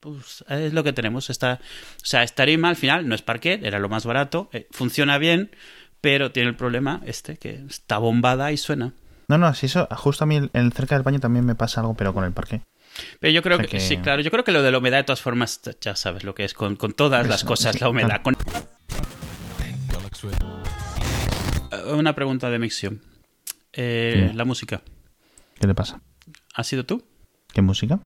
pues es lo que tenemos. Esta, o sea, esta tarima al final no es parquet, era lo más barato, eh, funciona bien, pero tiene el problema este, que está bombada y suena. No, no, si eso, justo a mí en cerca del baño también me pasa algo, pero con el parque. Pero yo creo que, sí, claro, yo creo que lo de la humedad de todas formas ya sabes lo que es con, todas las cosas, la humedad. Eh, una pregunta de Mixion. Eh, la música. ¿Qué le pasa? ¿Has sido tú? ¿Qué música?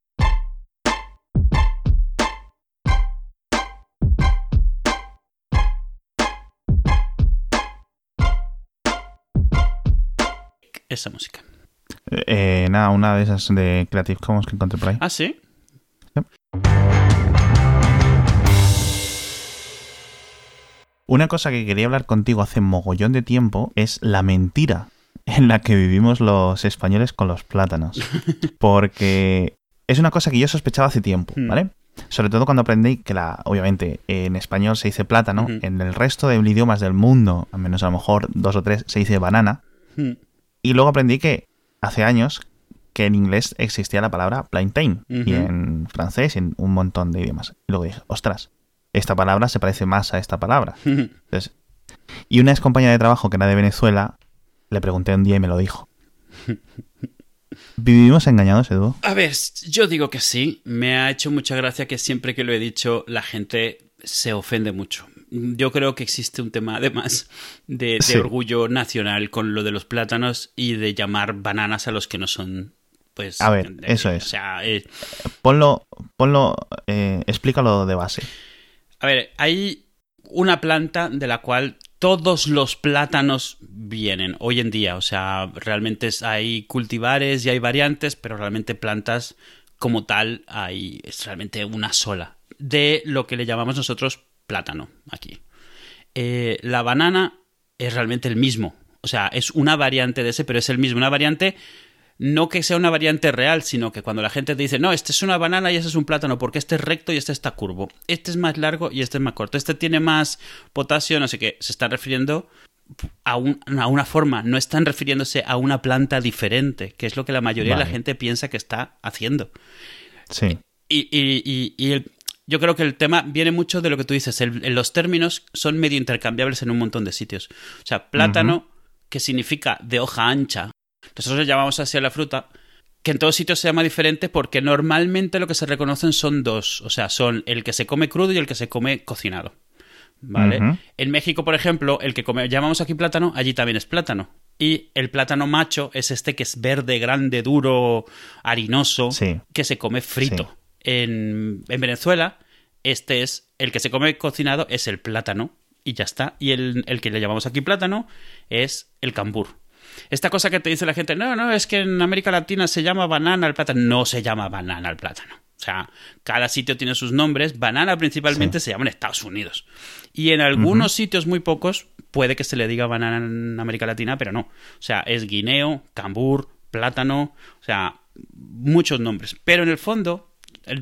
Esa música? Eh, nada, una de esas de Creative Commons que encontré por ahí. ¿Ah, sí? Una cosa que quería hablar contigo hace mogollón de tiempo es la mentira en la que vivimos los españoles con los plátanos. Porque es una cosa que yo sospechaba hace tiempo, hmm. ¿vale? Sobre todo cuando aprendí que la, obviamente, en español se dice plátano, en el resto de idiomas del mundo, al menos a lo mejor dos o tres, se dice banana. Hmm. Y luego aprendí que hace años que en inglés existía la palabra plantain y en francés y en un montón de idiomas. Y luego dije, ostras, esta palabra se parece más a esta palabra. y una ex compañera de trabajo que era de Venezuela, le pregunté un día y me lo dijo. ¿Vivimos engañados, Edu? A ver, yo digo que sí. Me ha hecho mucha gracia que siempre que lo he dicho la gente se ofende mucho yo creo que existe un tema además de, orgullo nacional con lo de los plátanos y de llamar bananas a los que no son pues a ver eso es. O sea eh, ponlo ponlo eh, explícalo de base. a ver hay una planta de la cual todos los plátanos vienen hoy en día. O sea realmente hay cultivares y hay variantes pero realmente plantas como tal hay es realmente una sola. De lo que le llamamos nosotros plátano aquí. Eh, la banana es realmente el mismo. O sea, es una variante de ese, pero es el mismo. Una variante, no que sea una variante real, sino que cuando la gente te dice, no, este es una banana y este es un plátano, porque este es recto y este está curvo. Este es más largo y este es más corto. Este tiene más potasio, no sé qué. Se está refiriendo a, a una forma, no están refiriéndose a una planta diferente, que es lo que la mayoría de la gente piensa que está haciendo. Sí. Y, y, y, el, yo creo que el tema viene mucho de lo que tú dices. los términos son medio intercambiables en un montón de sitios. O sea, plátano, que significa de hoja ancha. Nosotros le llamamos así a la fruta, que en todos sitios se llama diferente porque normalmente lo que se reconocen son dos. O sea, son el que se come crudo y el que se come cocinado. ¿Vale? En México, por ejemplo, el que come, llamamos aquí plátano, allí también es plátano. Y el plátano macho es este que es verde, grande, duro, harinoso, que se come frito en, Venezuela, este es el que se come cocinado, es el plátano. Y ya está. Y el, el que le llamamos aquí plátano es el cambur. Esta cosa que te dice la gente, no, no, es que en América Latina se llama banana al plátano. No se llama banana al plátano. O sea, cada sitio tiene sus nombres. Banana principalmente se llama en Estados Unidos. Y en algunos sitios, muy pocos, puede que se le diga banana en América Latina, pero no. O sea, es guineo, cambur, plátano, o sea, muchos nombres. Pero en el fondo,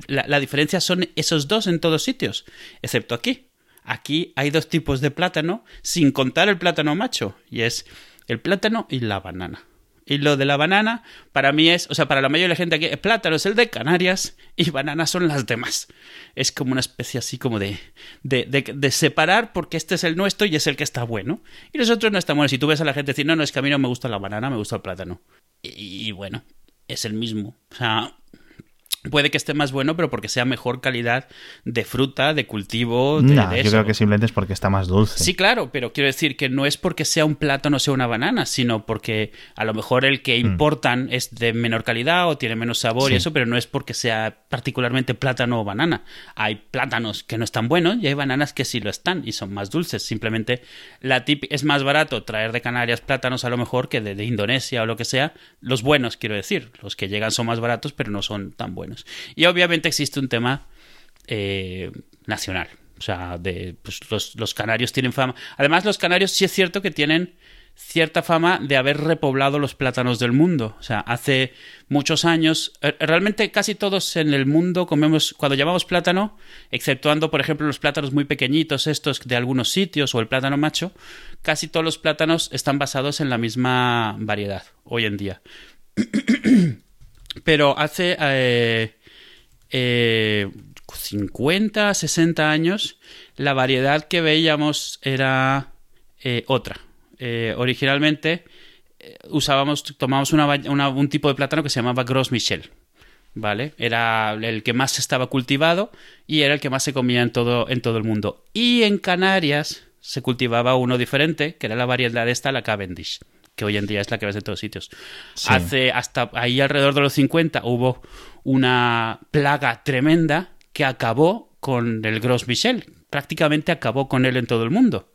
la, diferencia son esos dos en todos sitios, excepto aquí. Aquí hay dos tipos de plátano, sin contar el plátano macho, y es el plátano y la banana. Y lo de la banana, para mí es, o sea, para la mayoría de la gente aquí, el plátano es el de Canarias y banana son las demás. Es como una especie así como de, de, de, separar porque este es el nuestro y es el que está bueno. Y los otros no están buenos. Si tú ves a la gente decir, no, no, es que a mí no me gusta la banana, me gusta el plátano. y bueno, es el mismo. O sea, puede que esté más bueno, pero porque sea mejor calidad de fruta, de cultivo. De, no, yo creo que simplemente es porque está más dulce. Sí, claro, pero quiero decir que no es porque sea un plátano o sea una banana, sino porque a lo mejor el que mm. importan es de menor calidad o tiene menos sabor y eso, pero no es porque sea particularmente plátano o banana. Hay plátanos que no están buenos y hay bananas que sí lo están y son más dulces. Simplemente la tip es más barato traer de Canarias plátanos a lo mejor que de Indonesia o lo que sea. Los buenos, quiero decir. Los que llegan son más baratos, pero no son tan buenos. Y obviamente existe un tema eh, nacional. O sea, de, pues, los, canarios tienen fama. Además, los canarios sí es cierto que tienen cierta fama de haber repoblado los plátanos del mundo. O sea, hace muchos años, eh, realmente casi todos en el mundo comemos, cuando llamamos plátano, exceptuando, por ejemplo, los plátanos muy pequeñitos, estos de algunos sitios, o el plátano macho, casi todos los plátanos están basados en la misma variedad hoy en día. Pero hace... Eh, eh, 50, 60 años, la variedad que veíamos era eh, otra. Eh, originalmente eh, usábamos, tomábamos un tipo de plátano que se llamaba Gros Michel. ¿Vale? Era el que más estaba cultivado y era el que más se comía en todo, en todo el mundo. Y en Canarias se cultivaba uno diferente, que era la variedad esta, la Cavendish, que hoy en día es la que ves en todos sitios. Sí. Hace hasta ahí alrededor de los 50 hubo una plaga tremenda que acabó con el Gros Michel, prácticamente acabó con él en todo el mundo.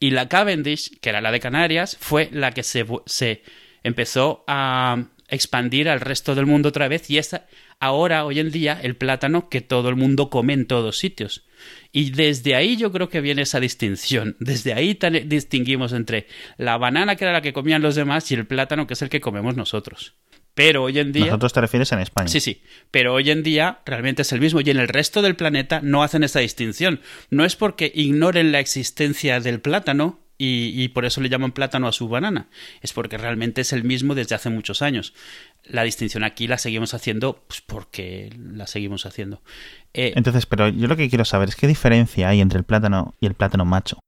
Y la Cavendish, que era la de Canarias, fue la que se, se empezó a expandir al resto del mundo otra vez y es ahora, hoy en día, el plátano que todo el mundo come en todos sitios. Y desde ahí yo creo que viene esa distinción. Desde ahí distinguimos entre la banana, que era la que comían los demás, y el plátano, que es el que comemos nosotros. Pero hoy en día. Nosotros te refieres en España. Sí, sí. Pero hoy en día realmente es el mismo. Y en el resto del planeta no hacen esa distinción. No es porque ignoren la existencia del plátano y, y, por eso le llaman plátano a su banana. Es porque realmente es el mismo desde hace muchos años. La distinción aquí la seguimos haciendo pues porque la seguimos haciendo. Eh, Entonces, pero yo lo que quiero saber es qué diferencia hay entre el plátano y el plátano macho.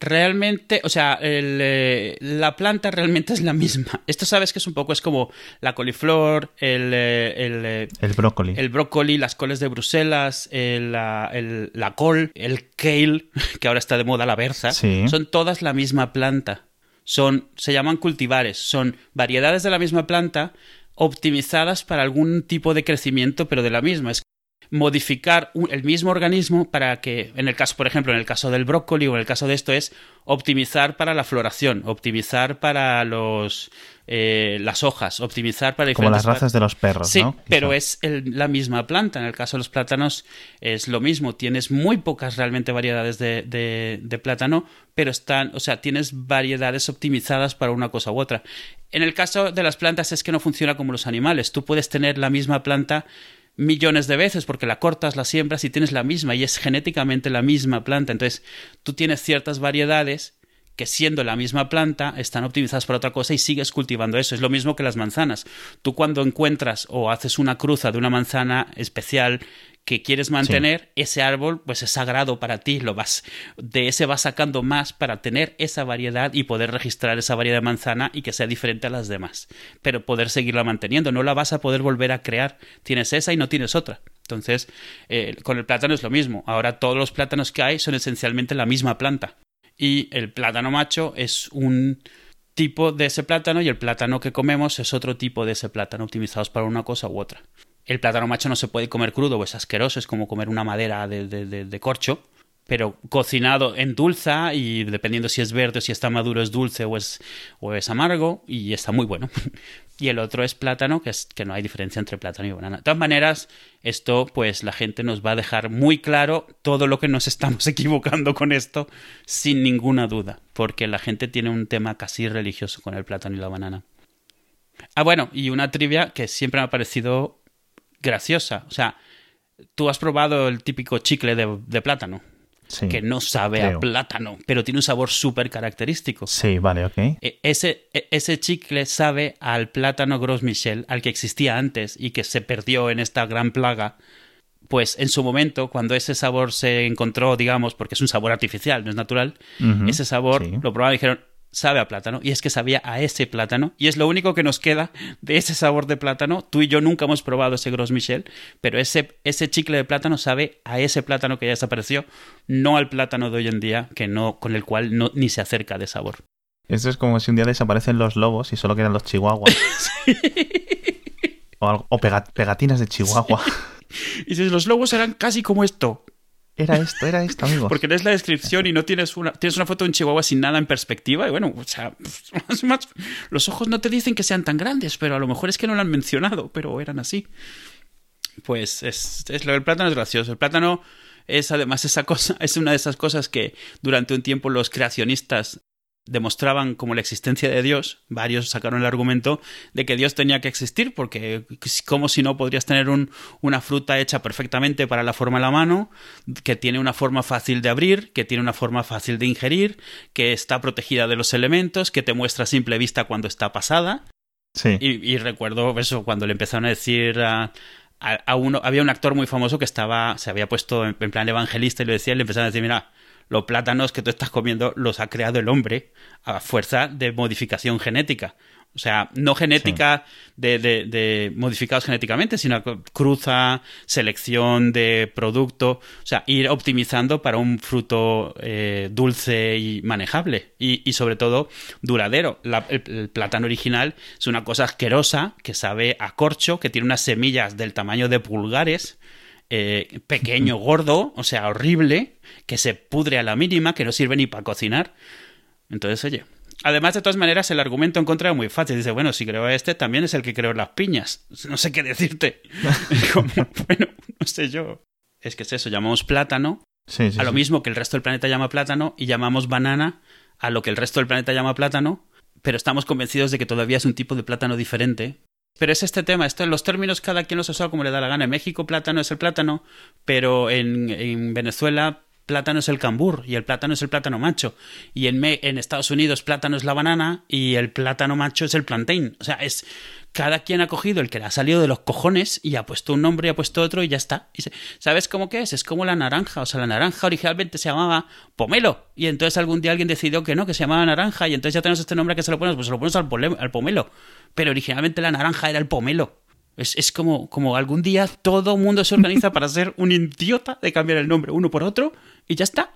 Realmente, o sea, el, eh, la planta realmente es la misma. Esto sabes que es un poco, es como la coliflor, el, eh, el, el brócoli. El brócoli, las coles de Bruselas, el, la, el, la col, el kale, que ahora está de moda la berza. Sí. Son todas la misma planta. Son, se llaman cultivares, son variedades de la misma planta optimizadas para algún tipo de crecimiento, pero de la misma. Es modificar el mismo organismo para que, en el caso, por ejemplo, en el caso del brócoli o en el caso de esto es optimizar para la floración, optimizar para los eh, las hojas, optimizar para como las razas de los perros, sí, ¿no? pero es el, la misma planta. En el caso de los plátanos es lo mismo. Tienes muy pocas realmente variedades de, de, de plátano, pero están, o sea, tienes variedades optimizadas para una cosa u otra. En el caso de las plantas es que no funciona como los animales. Tú puedes tener la misma planta millones de veces porque la cortas, la siembras y tienes la misma y es genéticamente la misma planta. Entonces, tú tienes ciertas variedades que siendo la misma planta están optimizadas para otra cosa y sigues cultivando eso. Es lo mismo que las manzanas. Tú cuando encuentras o haces una cruza de una manzana especial que quieres mantener, sí. ese árbol pues es sagrado para ti, lo vas de ese vas sacando más para tener esa variedad y poder registrar esa variedad de manzana y que sea diferente a las demás, pero poder seguirla manteniendo, no la vas a poder volver a crear, tienes esa y no tienes otra. Entonces, eh, con el plátano es lo mismo. Ahora todos los plátanos que hay son esencialmente la misma planta. Y el plátano macho es un tipo de ese plátano y el plátano que comemos es otro tipo de ese plátano, optimizados para una cosa u otra. El plátano macho no se puede comer crudo, o es asqueroso, es como comer una madera de, de, de, de corcho, pero cocinado en dulza y dependiendo si es verde o si está maduro es dulce o es, o es amargo y está muy bueno. y el otro es plátano, que, es, que no hay diferencia entre plátano y banana. De todas maneras, esto pues la gente nos va a dejar muy claro todo lo que nos estamos equivocando con esto sin ninguna duda, porque la gente tiene un tema casi religioso con el plátano y la banana. Ah, bueno, y una trivia que siempre me ha parecido graciosa. O sea, tú has probado el típico chicle de, de plátano. Sí, que no sabe creo. a plátano, pero tiene un sabor súper característico. Sí, vale, ok. E- Ese, e- ese chicle sabe al plátano Gros Michel, al que existía antes y que se perdió en esta gran plaga. Pues en su momento, cuando ese sabor se encontró, digamos, porque es un sabor artificial, no es natural, ese sabor sí. lo probaron y dijeron, sabe a plátano, y es que sabía a ese plátano, y es lo único que nos queda de ese sabor de plátano. Tú y yo nunca hemos probado ese Gros Michel, pero ese, ese chicle de plátano sabe a ese plátano que ya desapareció, no al plátano de hoy en día, que no, con el cual no, ni se acerca de sabor. Esto es como si un día desaparecen los lobos y solo quedan los chihuahuas. O, algo- o pega- pegatinas de chihuahua. Y dices, los lobos eran casi como esto, Era esto, era esto, amigo. porque lees la descripción y no tienes una, tienes una foto de un chihuahua sin nada en perspectiva, y bueno, o sea, los ojos no te dicen que sean tan grandes, pero a lo mejor es que no lo han mencionado, pero eran así. Pues es, es lo del plátano es gracioso. El plátano es además esa cosa, es una de esas cosas que durante un tiempo los creacionistas demostraban como la existencia de Dios, varios sacaron el argumento de que Dios tenía que existir, porque como si no podrías tener un, una fruta hecha perfectamente para la forma de la mano, que tiene una forma fácil de abrir, que tiene una forma fácil de ingerir, que está protegida de los elementos, que te muestra a simple vista cuando está pasada. Sí. Y, y recuerdo eso, cuando le empezaron a decir a, a, uno, había un actor muy famoso que estaba, se había puesto en, plan evangelista y lo decía le empezaron a decir, mira, los plátanos que tú estás comiendo los ha creado el hombre a fuerza de modificación genética. O sea, no genética de, de, modificados genéticamente, sino cruza, selección de producto, o sea, ir optimizando para un fruto eh, dulce y manejable y, sobre todo duradero. el, plátano original es una cosa asquerosa que sabe a corcho, que tiene unas semillas del tamaño de pulgares, eh, pequeño, gordo, o sea, horrible, que se pudre a la mínima, que no sirve ni para cocinar. Entonces, oye, Además, de todas maneras, el argumento en contra es muy fácil. Dice, bueno, si creo este, también es el que creó las piñas. No sé qué decirte. bueno, no sé yo. Es que es eso, llamamos plátano a lo mismo que el resto del planeta llama plátano y llamamos banana a lo que el resto del planeta llama plátano, pero estamos convencidos de que todavía es un tipo de plátano diferente. Pero es este tema, esto, los términos cada quien los usa como le da la gana. En México plátano es el plátano, pero en, en Venezuela plátano es el cambur y el plátano es el plátano macho. Y en, en Estados Unidos plátano es la banana y el plátano macho es el plantain. O sea, es cada quien ha cogido el que le ha salido de los cojones y ha puesto un nombre y ha puesto otro y ya está. ¿Sabes cómo que es? Es como la naranja. O sea, la naranja originalmente se llamaba pomelo. Y entonces algún día alguien decidió que no, que se llamaba naranja. Y entonces ya tenemos este nombre que se lo ponemos, pues se lo ponemos al, al pomelo. Pero originalmente la naranja era el pomelo. Es, es, como, como algún día todo mundo se organiza para ser un idiota de cambiar el nombre uno por otro y ya está.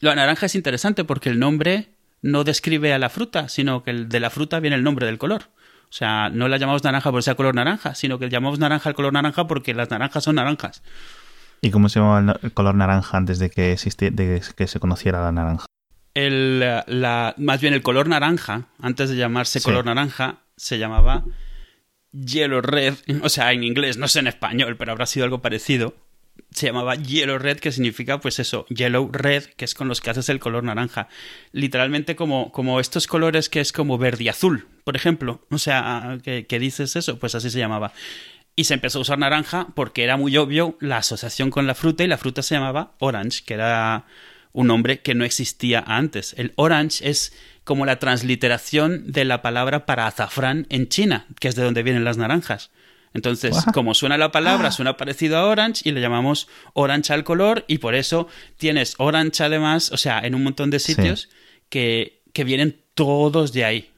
La naranja es interesante porque el nombre no describe a la fruta, sino que de la fruta viene el nombre del color. O sea, no la llamamos naranja por ser color naranja, sino que llamamos naranja al color naranja porque las naranjas son naranjas. ¿Y cómo se llamaba el color naranja antes de que, de que se conociera la naranja? El, la, más bien el color naranja, antes de llamarse color naranja, se llamaba Yellow Red, o sea, en inglés, no sé en español, pero habrá sido algo parecido. Se llamaba Yellow Red, que significa, pues eso, Yellow Red, que es con los que haces el color naranja. Literalmente como, como estos colores que es como verde y azul, por ejemplo. O sea, que dices eso, pues así se llamaba. Y se empezó a usar naranja porque era muy obvio la asociación con la fruta y la fruta se llamaba orange, que era un nombre que no existía antes. El orange es como la transliteración de la palabra para azafrán en China, que es de donde vienen las naranjas. Entonces, como suena la palabra, ah. suena parecido a orange y le llamamos orange al color y por eso tienes orange además, o sea, en un montón de sitios que, que vienen todos de ahí.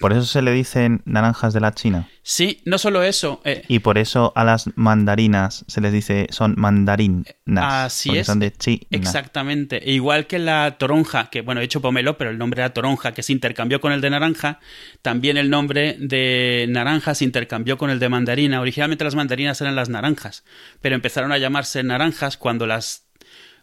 Por eso se le dicen naranjas de la China. Sí, no solo eso. Eh, y por eso a las mandarinas se les dice son mandarinas. Así es. Son de China. Exactamente. E igual que la toronja, que bueno, he hecho pomelo, pero el nombre era toronja, que se intercambió con el de naranja. También el nombre de naranja se intercambió con el de mandarina. Originalmente las mandarinas eran las naranjas, pero empezaron a llamarse naranjas cuando las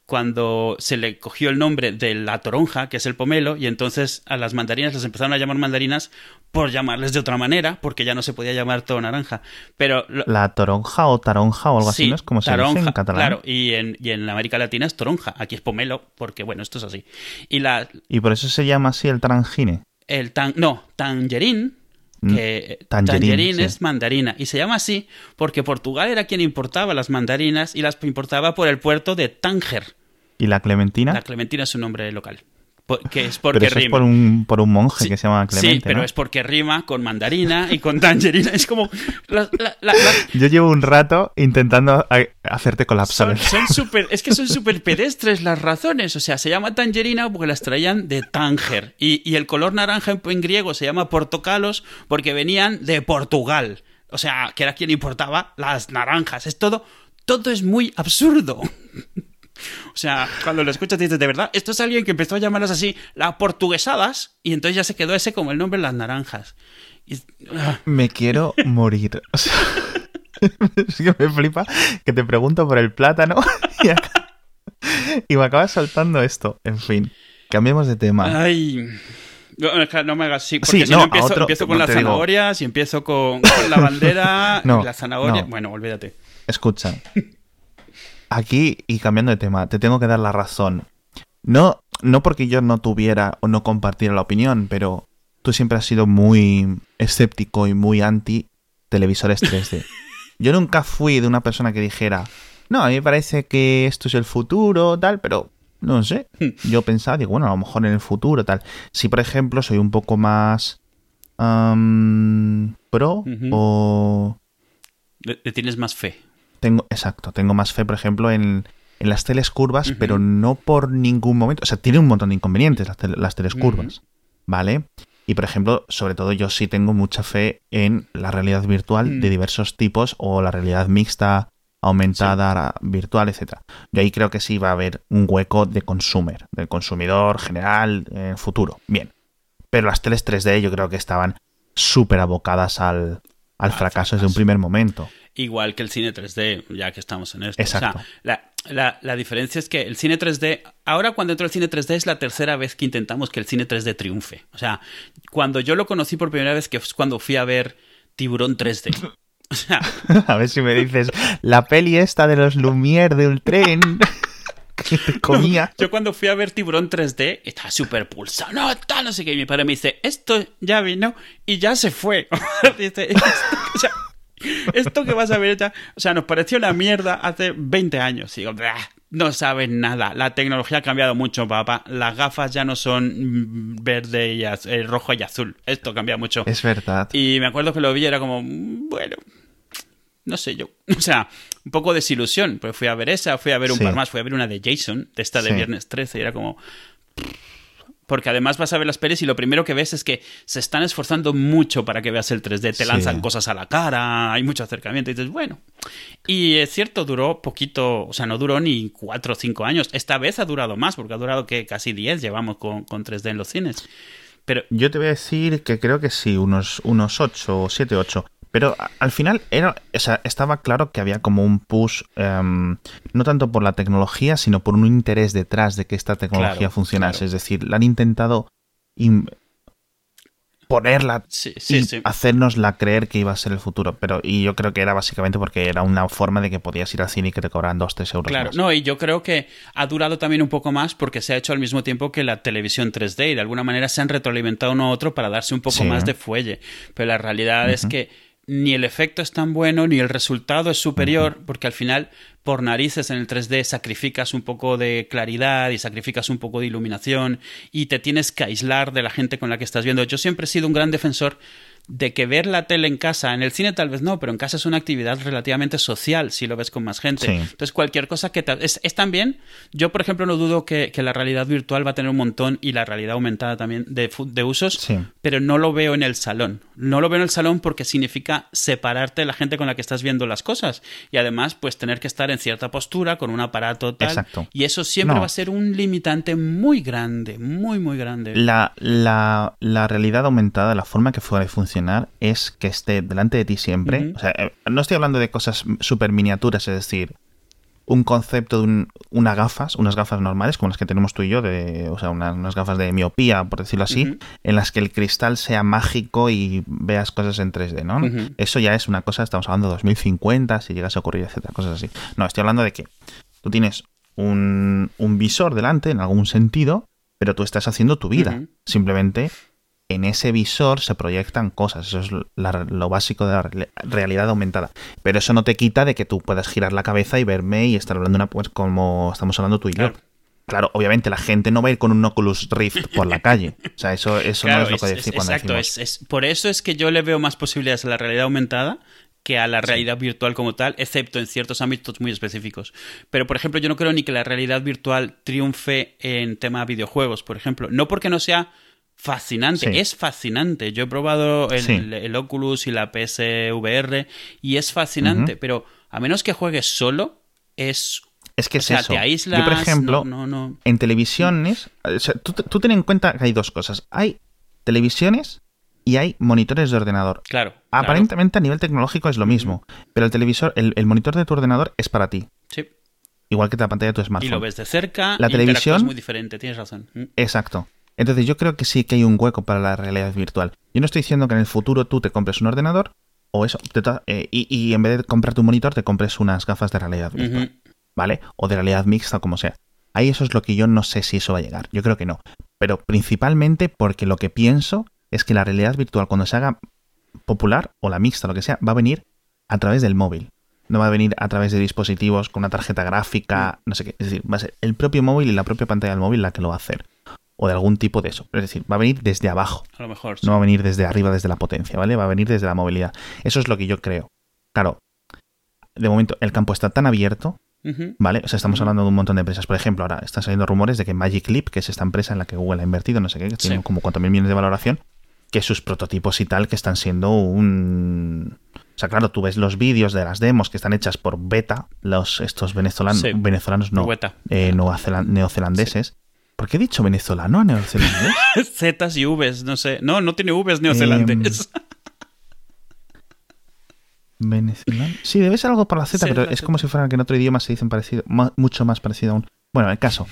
cuando se le cogió el nombre de la toronja, que es el pomelo, y entonces a las mandarinas les empezaron a llamar mandarinas por llamarles de otra manera, porque ya no se podía llamar todo naranja. Pero la toronja o taronja o algo así, ¿no? Es como se dice en catalán. Claro, y en, y en América Latina es toronja, aquí es pomelo, porque bueno, esto es así. Y la Y por eso se llama así el tarangine. El tan no, tangerín mm, que tangerín, es mandarina y se llama así porque Portugal era quien importaba las mandarinas y las importaba por el puerto de Tánger. ¿Y la Clementina? La Clementina es un nombre local. Que es porque rima. Es por un, por un monje que se llama Clemente. Sí, pero es porque rima con mandarina y con tangerina. Es como. Yo llevo un rato intentando hacerte colapsar. Son, super, es que son súper pedestres las razones. O sea, se llama tangerina porque las traían de Tánger. Y, y el color naranja en, en griego se llama portocalos porque venían de Portugal. O sea, que era quien importaba las naranjas. Es todo. Todo es muy absurdo. O sea, cuando lo escuchas dices, de verdad, esto es alguien que empezó a llamarlas así las portuguesadas y entonces ya se quedó ese como el nombre las naranjas. Ah. Me quiero morir. O sea, es que me flipa que te pregunto por el plátano y, me acabas saltando esto. En fin, cambiemos de tema. Ay. No, me hagas así, porque si no, empiezo, con las zanahorias y empiezo con, la bandera y la zanahoria. Bueno, olvídate. Escucha, aquí, y cambiando de tema, te tengo que dar la razón. No, no porque yo no tuviera o no compartiera la opinión, pero tú siempre has sido muy escéptico y muy anti televisores 3D. Yo nunca fui de una persona que dijera, no, a mí me parece que esto es el futuro, tal, pero no sé. Yo pensaba, digo, bueno, a lo mejor en el futuro, tal. Si, por ejemplo, soy un poco más pro o Le, le tienes más fe. Tengo, exacto, tengo más fe, por ejemplo, en, en las teles curvas, pero no por ningún momento. O sea, tiene un montón de inconvenientes las, tele- las teles curvas, ¿vale? Y por ejemplo, sobre todo yo sí tengo mucha fe en la realidad virtual Mm. de diversos tipos o la realidad mixta, aumentada, virtual, etcétera. Yo ahí creo que sí va a haber un hueco de consumer, del consumidor general en futuro. Bien. Pero las teles 3D yo creo que estaban súper abocadas al, al fracaso desde un primer momento. Igual que el cine 3D, ya que estamos en esto. Exacto. O sea, la, la- la diferencia es que el cine 3D, ahora cuando entró el cine 3D es la tercera vez que intentamos que el cine 3D triunfe. O sea, cuando yo lo conocí por primera vez, que es cuando fui a ver Tiburón 3D. O sea, A ver si me dices, la peli esta de los Lumière de un tren que te comía. yo cuando fui a ver Tiburón 3D estaba súper pulsado. No, tal, no sé qué. Y mi padre me dice, esto ya vino y ya se fue. Dice, "Esto- o sea, esto que vas a ver ya... O sea, nos pareció la mierda hace 20 años. Y digo, "Bah, no sabes nada. La tecnología ha cambiado mucho, papá. Las gafas ya no son mm, verde y az- eh, rojo y azul. Esto cambia mucho. Es verdad. Y me acuerdo que lo vi y era como, mm, bueno, no sé yo. O sea, un poco desilusión. Pues fui a ver esa, fui a ver un Sí. par más, fui a ver una de Jason, de esta de Sí. Viernes 13, y era como... Porque además vas a ver las pelis y lo primero que ves es que se están esforzando mucho para que veas el 3D. Te Sí. lanzan cosas a la cara, hay mucho acercamiento y dices, bueno. Y es cierto, duró poquito, o sea, no duró ni 4 o 5 años. Esta vez ha durado más, porque ha durado que casi 10 llevamos con, con 3D en los cines. Pero Yo te voy a decir que creo que sí, unos, unos 8 o 7, 8. Pero al final era, o sea, estaba claro que había como un push, em, no tanto por la tecnología, sino por un interés detrás de que esta tecnología Claro, funcionase. claro. Es decir, la han intentado ponerla sí, sí, y sí. hacernosla creer que iba a ser el futuro. Pero, y yo creo que era básicamente porque era una forma de que podías ir al cine y que te cobraran 2, 3 euros Claro, más. no, y yo creo que ha durado también un poco más porque se ha hecho al mismo tiempo que la televisión 3D y de alguna manera se han retroalimentado uno a otro para darse un poco más de fuelle. Pero la realidad es que ni el efecto es tan bueno ni el resultado es superior porque al final por narices en el 3D sacrificas un poco de claridad y sacrificas un poco de iluminación y te tienes que aislar de la gente con la que estás viendo. Yo siempre he sido un gran defensor de que ver la tele en casa, en el cine tal vez no, pero en casa es una actividad relativamente social si lo ves con más gente. Sí. Entonces cualquier cosa que... te- es, es también, yo por ejemplo no dudo que, que la realidad virtual va a tener un montón y la realidad aumentada también de, de usos, Sí. pero no lo veo en el salón. No lo veo en el salón porque significa separarte de la gente con la que estás viendo las cosas y además pues tener que estar en cierta postura con un aparato tal. Exacto. Y eso siempre No. va a ser un limitante muy grande, muy muy grande. La, la, la realidad aumentada, la forma que puede es que esté delante de ti siempre. O sea, eh, no estoy hablando de cosas súper miniaturas, es decir, un concepto de un- unas gafas, unas gafas normales como las que tenemos tú y yo, de, o sea, una- unas gafas de miopía, por decirlo así, en las que el cristal sea mágico y veas cosas en 3D, ¿no? Eso ya es una cosa, estamos hablando de 2050, si llegase a ocurrir, etcétera, cosas así. No, estoy hablando de que tú tienes un, un visor delante, en algún sentido, pero tú estás haciendo tu vida. Simplemente en ese visor se proyectan cosas. Eso es la- lo básico de la re- realidad aumentada. Pero eso no te quita de que tú puedas girar la cabeza y verme y estar hablando una, pues, como estamos hablando tú y Claro. yo. Claro, obviamente la gente no va a ir con un Oculus Rift por la calle. O sea, eso, eso no es lo que decir es- cuando exacto, decimos. es, es- por eso es que yo le veo más posibilidades a la realidad aumentada que a la realidad virtual como tal, excepto en ciertos ámbitos muy específicos. Pero, por ejemplo, yo no creo ni que la realidad virtual triunfe en tema videojuegos, por ejemplo. No porque no sea fascinante, Sí. es fascinante. Yo he probado el, Sí. el- el Oculus y la PSVR y es fascinante, pero a menos que juegues solo, es... Es que o es sea, eso. te aíslas... Yo, por ejemplo, no, no, no. en televisiones, o sea, tú, tú ten en cuenta que hay dos cosas. Hay televisiones y hay monitores de ordenador. Claro. claro. Aparentemente a nivel tecnológico es lo mismo, pero el televisor, el, el monitor de tu ordenador es para ti, Sí. igual que la pantalla de tu Y smartphone. lo ves de cerca. La y televisión- interactúas muy diferente, tienes razón. Exacto. Entonces yo creo que sí que hay un hueco para la realidad virtual. Yo no estoy diciendo que en el futuro tú te compres un ordenador o eso, te eh, y, y en vez de comprarte un monitor te compres unas gafas de realidad virtual. ¿vale? O de realidad mixta o como sea. Ahí eso es lo que yo no sé si eso va a llegar. Yo creo que no. Pero principalmente porque lo que pienso es que la realidad virtual cuando se haga popular o la mixta, lo que sea, va a venir a través del móvil. No va a venir a través de dispositivos con una tarjeta gráfica, no sé qué. Es decir, va a ser el propio móvil y la propia pantalla del móvil la que lo va a hacer. O de algún tipo de eso. Es decir, va a venir desde abajo. A lo mejor. sí. No va a venir desde arriba, desde la potencia, ¿vale? Va a venir desde la movilidad. Eso es lo que yo creo. Claro, de momento, el campo está tan abierto. ¿vale? O sea, estamos hablando de un montón de empresas. Por ejemplo, ahora están saliendo rumores de que Magic Leap, que es esta empresa en la que Google ha invertido, no sé qué, que tiene Sí. como 4.000 millones de valoración, que sus prototipos y tal, que están siendo un... O sea, claro, tú ves los vídeos de las demos que están hechas por beta, los estos venezolanos, Sí. venezolanos no, eh, neozelandeses. ¿Por qué he dicho venezolano a neozelandés? Zetas y Vs, no sé. No, no tiene Vs neozelandés. Em, Venezolano. Sí, debe ser algo por la Z, Sí, pero la es como si fueran que en otro idioma se dicen parecido, mucho más parecido aún. Bueno, el caso.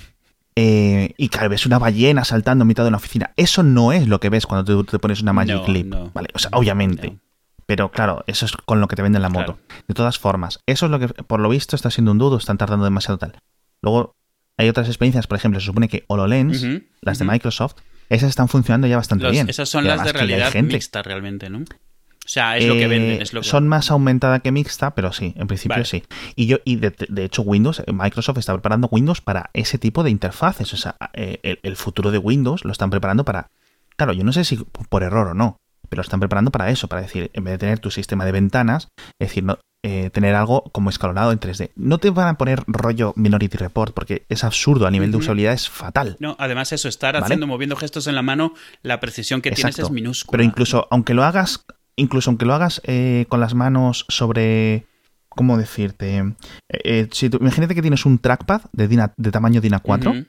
Eh, y claro, ves una ballena saltando en mitad de una oficina. Eso no es lo que ves cuando tú te pones una Magic No, Clip. no. Vale, o sea, obviamente. No. Pero claro, eso es con lo que te venden la moto. De todas formas, eso es lo que, por lo visto, está siendo un dudo, están tardando demasiado tal. Luego, hay otras experiencias, por ejemplo, se supone que HoloLens, las de. Microsoft, esas están funcionando ya bastante Los- bien. esas son las de realidad gente. mixta realmente, ¿no? O sea, es lo que Eh, venden, es lo que... Son más aumentada que mixta, pero sí, en principio Vale. sí. Y yo y de, de hecho Windows, eh, Microsoft está preparando Windows para ese tipo de interfaces. O sea, eh, el, el futuro de Windows lo están preparando para... Claro, yo no sé si por error o no, pero lo están preparando para eso, para decir, en vez de tener tu sistema de ventanas, es decir, no, eh, tener algo como escalonado en 3D. No te van a poner rollo Minority Report, porque es absurdo, a nivel de usabilidad es fatal. No, además eso, estar ¿Vale? haciendo, moviendo gestos en la mano, la precisión que tienes es minúscula. Pero incluso aunque lo hagas, incluso aunque lo hagas eh, con las manos sobre, ¿cómo decirte? Eh, si tú- imagínate que tienes un trackpad de, de tamaño DIN A4 Ujú,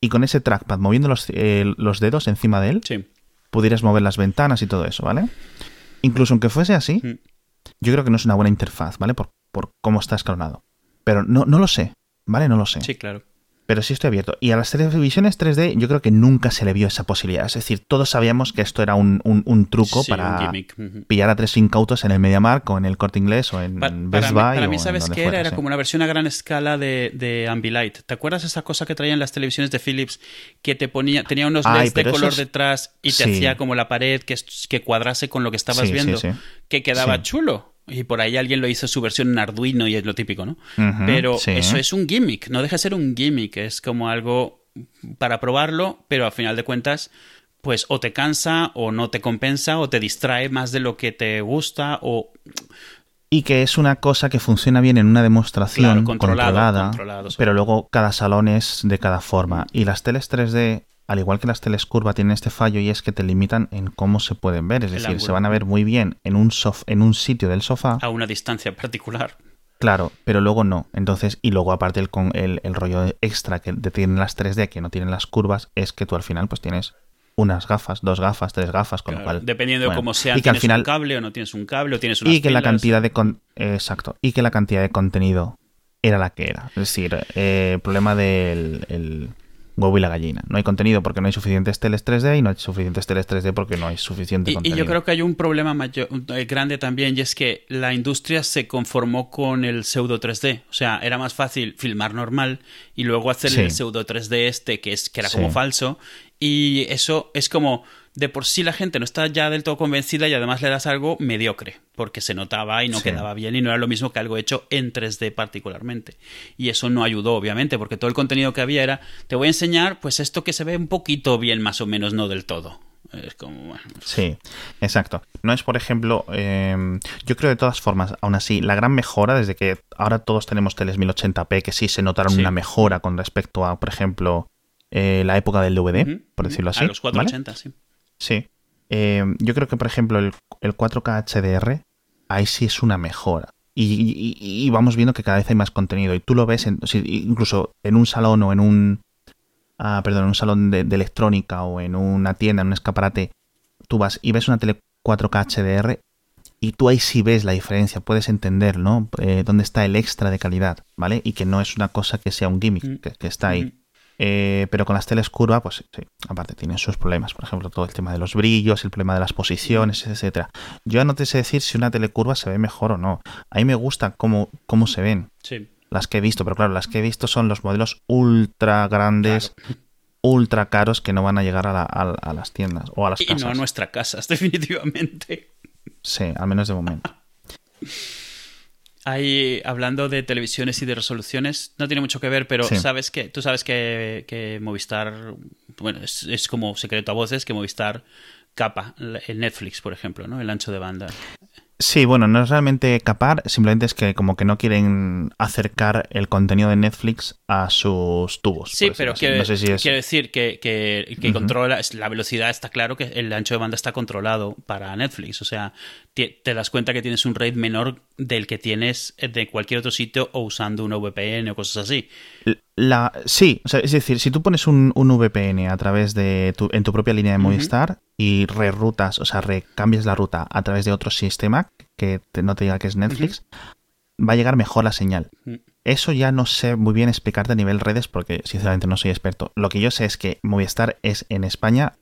y con ese trackpad moviendo los, los dedos encima de él, Sí. pudieras mover las ventanas y todo eso, ¿vale? Incluso aunque fuese así. Yo creo que no es una buena interfaz, ¿vale? Por, por cómo está escalonado. Pero no, no lo sé, ¿vale? No lo sé. Sí, claro. Pero sí estoy abierto. Y a las televisiones 3D yo creo que nunca se le vio esa posibilidad. Es decir, todos sabíamos que esto era un, un- un truco Sí, para un pillar a tres incautos en el MediaMarkt o en el Corte Inglés o en Pa- Best para, Buy. mí, para mí, ¿sabes qué fuera, era? Era sí. como una versión a gran escala de, de Ambilight. ¿Te acuerdas esa cosa que traían las televisiones de Philips que te ponía, tenía unos Ay, LEDs de color es- detrás y te Sí. hacía como la pared que, que cuadrase con lo que estabas viendo? sí. Que quedaba chulo. Y por ahí alguien lo hizo su versión en Arduino y es lo típico, ¿no? Pero sí. eso es un gimmick, no deja de ser un gimmick, es como algo para probarlo, pero a final de cuentas, pues o te cansa o no te compensa o te distrae más de lo que te gusta o Y que es una cosa que funciona bien en una demostración Claro, controlado, controlada, controlado, pero luego cada salón es de cada forma. Y las teles 3D, al igual que las teles curva, tienen este fallo y es que te limitan en cómo se pueden ver. Es El decir, se van a ver muy bien en un, sof- en un sitio del sofá, a una distancia particular. claro, pero luego no. Entonces, y luego aparte el, con el, el rollo extra que tienen las 3D que no tienen las curvas, es que tú al final pues tienes unas gafas, dos gafas, tres gafas, con lo cual... Dependiendo bueno, de cómo sea, y que al tienes final un cable o no tienes un cable o tienes unas y que la cantidad de con- eh, exacto y que la cantidad de contenido era la que era es decir eh, el problema del el huevo y la gallina no hay contenido porque no hay suficientes teles 3D y no hay suficientes teles 3D porque no hay suficiente Y, y contenido yo creo que hay un problema mayor, eh, grande también, y es que la industria se conformó con el pseudo 3D. O sea, era más fácil filmar normal y luego hacer Sí. el pseudo 3D este, que, es, que era Sí. como falso. Y eso es como, de por sí la gente no está ya del todo convencida y además le das algo mediocre, porque se notaba y no Sí. quedaba bien y no era lo mismo que algo hecho en 3D particularmente. Y eso no ayudó, obviamente, porque todo el contenido que había era, te voy a enseñar pues esto que se ve un poquito bien más o menos, no del todo. Es como, bueno, Sí, exacto. No es, por ejemplo, eh, yo creo de todas formas, aún así, la gran mejora desde que ahora todos tenemos teles 1080p, que sí se notaron Sí. una mejora con respecto a, por ejemplo, eh, la época del DVD, Ujú, por ujú. decirlo así. A los ¿vale? 480, sí. Sí. Eh, yo creo que, por ejemplo, el, el 4K HDR, ahí sí es una mejora. Y, y- y vamos viendo que cada vez hay más contenido. Y tú lo ves, en, incluso en un salón o en un. ah, perdón, en un salón de, de electrónica o en una tienda, en un escaparate. Tú vas y ves una tele 4K HDR y tú ahí sí ves la diferencia, puedes entender, ¿no? Eh, dónde está el extra de calidad, ¿vale? Y que no es una cosa que sea un gimmick, Mm. que, que está ahí. Eh, pero con las teles curva, pues sí, aparte tienen sus problemas. Por ejemplo, todo el tema de los brillos, el problema de las posiciones, etcétera. Yo no te sé decir si una tele curva se ve mejor o no. A mí me gusta cómo, cómo se ven Sí. las que he visto, pero claro, las que he visto son los modelos ultra grandes, ultra caros que no van a llegar a, la- a- a las tiendas o a las Y casas. no a nuestras casas, definitivamente. Sí, al menos de momento. Ahí, hablando de televisiones y de resoluciones, no tiene mucho que ver, pero Sí. sabes que tú sabes que, que Movistar, bueno, es, es como secreto a voces que Movistar capa el Netflix, por ejemplo, ¿no? El ancho de banda. Sí, bueno, no es realmente capar, simplemente es que como que no quieren acercar el contenido de Netflix a sus tubos. Sí, pero quiero, así. no sé si es... quiero decir que, que, controla la velocidad, está claro que el ancho de banda está controlado para Netflix. O sea, te, te das cuenta que tienes un rate menor del que tienes de cualquier otro sitio o usando una VPN o cosas así. La, sí, o sea, es decir, si tú pones un, un VPN a través de tu, en tu propia línea de. Movistar y rerutas, o sea, recambias la ruta a través de otro sistema que te- no te diga que es Netflix, va a llegar mejor la señal. Eso ya no sé muy bien explicarte a nivel redes porque sinceramente no soy experto. Lo que yo sé es que Movistar es en España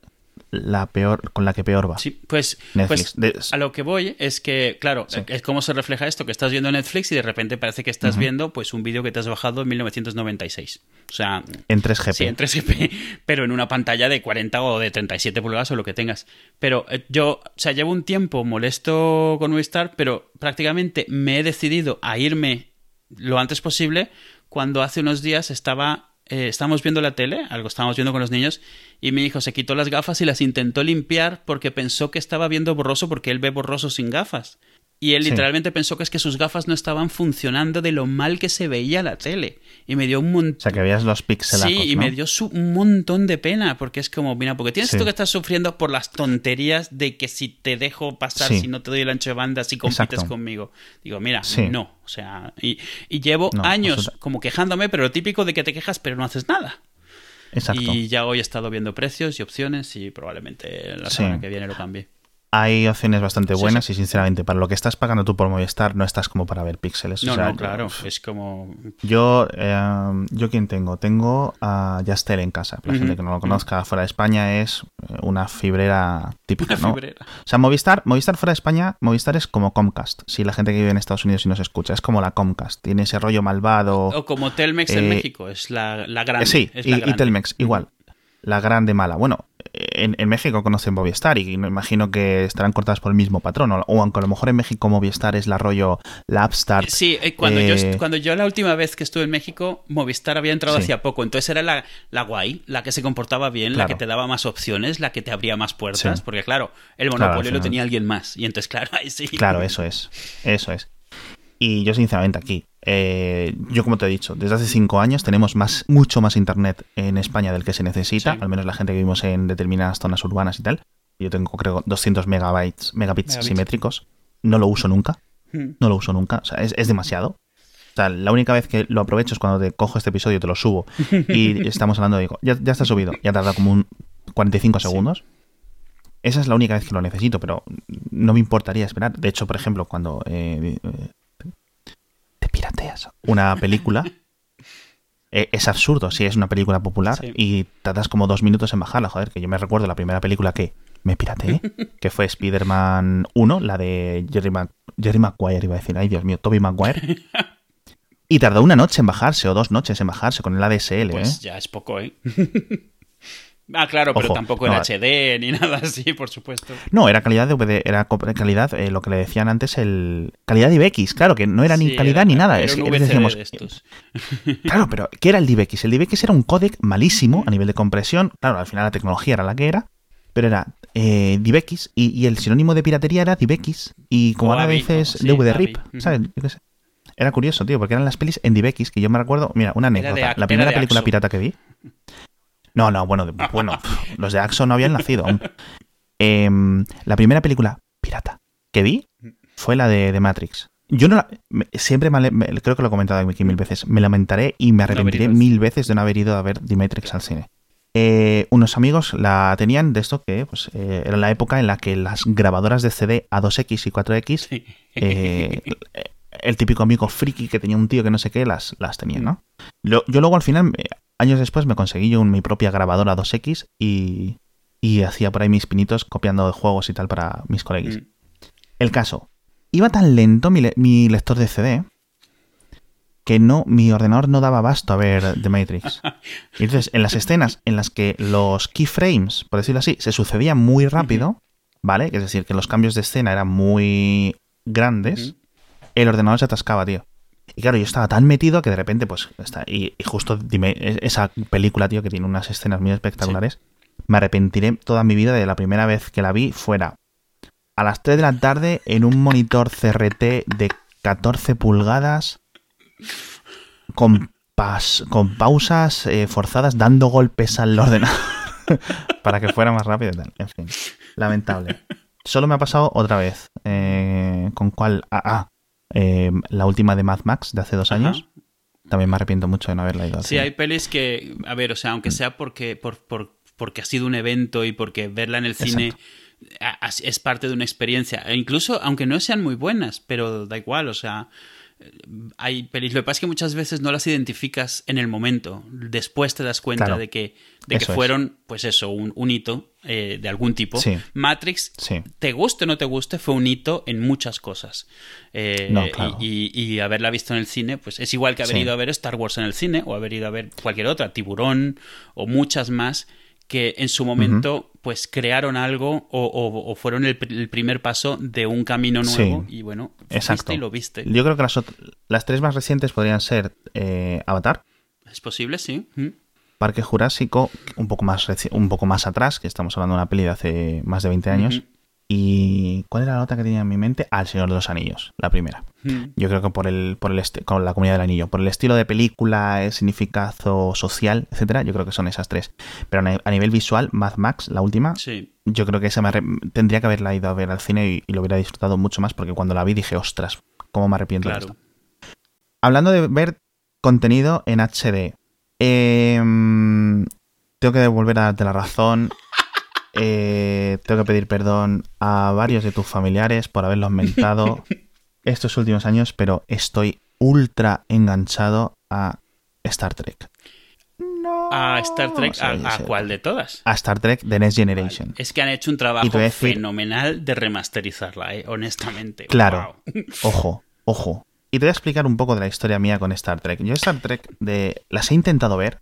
la peor, con la que peor va. Sí, pues, Netflix. pues a lo que voy es que, claro, Sí. es cómo se refleja esto, que estás viendo Netflix y de repente parece que estás viendo pues un vídeo que te has bajado en 1996. O sea, en 3GP. Sí, en 3GP, pero en una pantalla de 40 o de 37 pulgadas o lo que tengas. Pero eh, yo, o sea, llevo un tiempo molesto con Movistar, pero prácticamente me he decidido a irme lo antes posible cuando hace unos días estaba... eh, estábamos viendo la tele, algo estábamos viendo con los niños, y mi hijo se quitó las gafas y las intentó limpiar porque pensó que estaba viendo borroso porque él ve borroso sin gafas. Y él Sí. literalmente pensó que es que sus gafas no estaban funcionando de lo mal que se veía la tele. Y me dio un montón O sea, que veas los pixelacos, Sí, y ¿no? me dio su- un montón de pena, porque es como, mira, porque tienes Sí. esto que estás sufriendo por las tonterías de que si te dejo pasar, Sí. si no te doy el ancho de banda, si compites Exacto. conmigo. Digo, mira, no, o sea, y, y llevo No, años absoluta- como quejándome, pero lo típico de que te quejas pero no haces nada. Exacto. Y ya hoy he estado viendo precios y opciones y probablemente la semana que viene lo cambie. Hay opciones bastante buenas sí. y sinceramente para lo que estás pagando tú por Movistar no estás como para ver píxeles. No, o sea, no, yo- claro, es como... Yo, eh, yo quién tengo, tengo a Yastel en casa. La gente que no lo conozca fuera de España es eh, una fibrera típica, Una ¿no? fibrera. O sea, Movistar, Movistar fuera de España, Movistar es como Comcast. Si la gente que vive en Estados Unidos y nos escucha, es como la Comcast. Tiene ese rollo malvado. O como Telmex en Eh, México, es la, la grande. Sí, es y, la y grande. Telmex, igual. La grande mala. Bueno, en, en México conocen Movistar y me imagino que estarán cortadas por el mismo patrón. O, o aunque a lo mejor en México Movistar es la rollo, la Upstart. Sí, eh, cuando, yo, Eh, cuando yo la última vez que estuve en México, Movistar había entrado Sí. hacía poco, entonces era la, la guay, la que se comportaba bien, la Claro. que te daba más opciones, la que te abría más puertas, Sí. porque claro, el Claro, monopolio lo final. tenía alguien más, y entonces claro, ahí sí. Claro, eso es. Eso es. Y yo sinceramente aquí, eh, yo como te he dicho, desde hace cinco años tenemos más, mucho más internet en España del que se necesita, Sí. al menos la gente que vivimos en determinadas zonas urbanas y tal. Yo tengo creo 200 megabytes, megabits Megabits. simétricos. No lo uso nunca, Mm. no lo uso nunca, o sea, es, es demasiado. O sea, la única vez que lo aprovecho es cuando te cojo este episodio, te lo subo y estamos hablando, digo, ya, ya está subido, ya tarda como un 45 Sí. segundos. Esa es la única vez que lo necesito, pero no me importaría esperar. De hecho, por ejemplo, cuando eh, una película, eh, es absurdo si es una película popular Sí. y tardas como dos minutos en bajarla. Joder, que yo me recuerdo la primera película que me pirateé, que fue Spider-Man 1, la de Jerry, Mac- Jerry Maguire, iba a decir, ay Dios mío, Toby Maguire. Y tardó una noche en bajarse o dos noches en bajarse con el ADSL, Pues ¿eh? ya es poco, ¿eh? Ah, claro, pero Ojo, tampoco no, era HD ni nada así, por supuesto. No, era calidad de DVD, era calidad, eh, lo que le decían antes, el calidad de IBX, claro, que no era ni calidad era- ni nada. era es un decíamos, de estos. claro, pero ¿qué era el DivX? El DivX era un códec malísimo a nivel de compresión, claro, al final la tecnología era la que era, pero era eh, DivX y, y el sinónimo de piratería era DivX y como ahora o- sí, DVD AVI, RIP, ujú. ¿sabes? Yo qué sé. Era curioso, tío, porque eran las pelis en DivX que yo me recuerdo, mira, una anécdota, la era primera película pirata que vi. No, no, bueno, bueno, los de Axo no habían nacido aún. Em, la primera película pirata que vi fue la de, de Matrix. Yo no la, siempre me creo que lo he comentado aquí mil veces. Me lamentaré y me arrepentiré mil veces de no haber ido a ver The Matrix al cine. Eh, unos amigos la tenían de esto que pues, eh, era la época en la que las grabadoras de CD a 2X y 4X, Sí. eh, el típico amigo friki que tenía un tío que no sé qué, las, las tenía, ¿no? Lo- yo luego al final, años después, me conseguí yo mi propia grabadora 2X y, y hacía por ahí mis pinitos copiando juegos y tal para mis colegas. Mm. El caso, iba tan lento mi, le- mi lector de CD que no, mi ordenador no daba abasto a ver The Matrix. Y entonces, en las escenas en las que los keyframes, por decirlo así, se sucedían muy rápido, ¿vale? Es decir, que los cambios de escena eran muy grandes, el ordenador se atascaba, tío. Y claro, yo estaba tan metido que de repente, pues, está, y, y justo dime, es- esa película, tío, que tiene unas escenas muy espectaculares, me arrepentiré toda mi vida de la primera vez que la vi fuera a las 3 de la tarde en un monitor CRT de 14 pulgadas con, pas- con pausas eh, forzadas dando golpes al ordenador para que fuera más rápido y tal. En fin, lamentable. Solo me ha pasado otra vez. eh, ¿Con cuál? Ah, ah, eh, la última de Mad Max de hace dos Ajá. años. También me arrepiento mucho de no haberla ido Sí, cine. hay pelis que, a ver, o sea, aunque sea porque, por, por- porque ha sido un evento y porque verla en el cine es parte de una experiencia, e incluso aunque no sean muy buenas, pero da igual, o sea, hay pelis. Lo que pasa es que muchas veces no las identificas en el momento. Después te das cuenta Claro. de que, de que es. fueron, pues eso, un, un hito eh, de algún tipo. Sí. Matrix, Sí. te guste o no te guste, fue un hito en muchas cosas. Eh, No, claro. y, y- y haberla visto en el cine, pues es igual que haber Sí. ido a ver Star Wars en el cine o haber ido a ver cualquier otra, Tiburón o muchas más que en su momento pues crearon algo o, o- o fueron el, pr- el primer paso de un camino Sí. nuevo y bueno, Exacto. fuiste y lo viste. Yo creo que las, las tres más recientes podrían ser eh, Avatar, ¿Es posible? Sí. Mm. Parque Jurásico, un poco más un poco más atrás, que estamos hablando de una peli de hace más de 20 años. Ujú. ¿Y cuál era la otra que tenía en mi mente? El Señor de los Anillos, la primera. Mm. Yo creo que por el, por el con la comunidad del anillo, por el estilo de película, el significado social, etcétera, yo creo que son esas tres. Pero a ni- a nivel visual, Mad Max, la última, Sí. yo creo que esa me tendría que haberla ido a ver al cine y, y lo hubiera disfrutado mucho más porque cuando la vi dije, ostras, cómo me arrepiento de esto. Hablando de ver contenido en HD, em, tengo que devolver a darte la razón. Eh, tengo que pedir perdón a varios de tus familiares por haberlos mentado estos últimos años, pero estoy ultra enganchado a Star Trek. No. A Star Trek, ¿a, cuál de todas? A Star Trek The Next Generation. Es que han hecho un trabajo decir- fenomenal de remasterizarla, eh, honestamente. Claro. Wow. Ojo, ojo. Y te voy a explicar un poco de la historia mía con Star Trek. Yo Star Trek de las he intentado ver.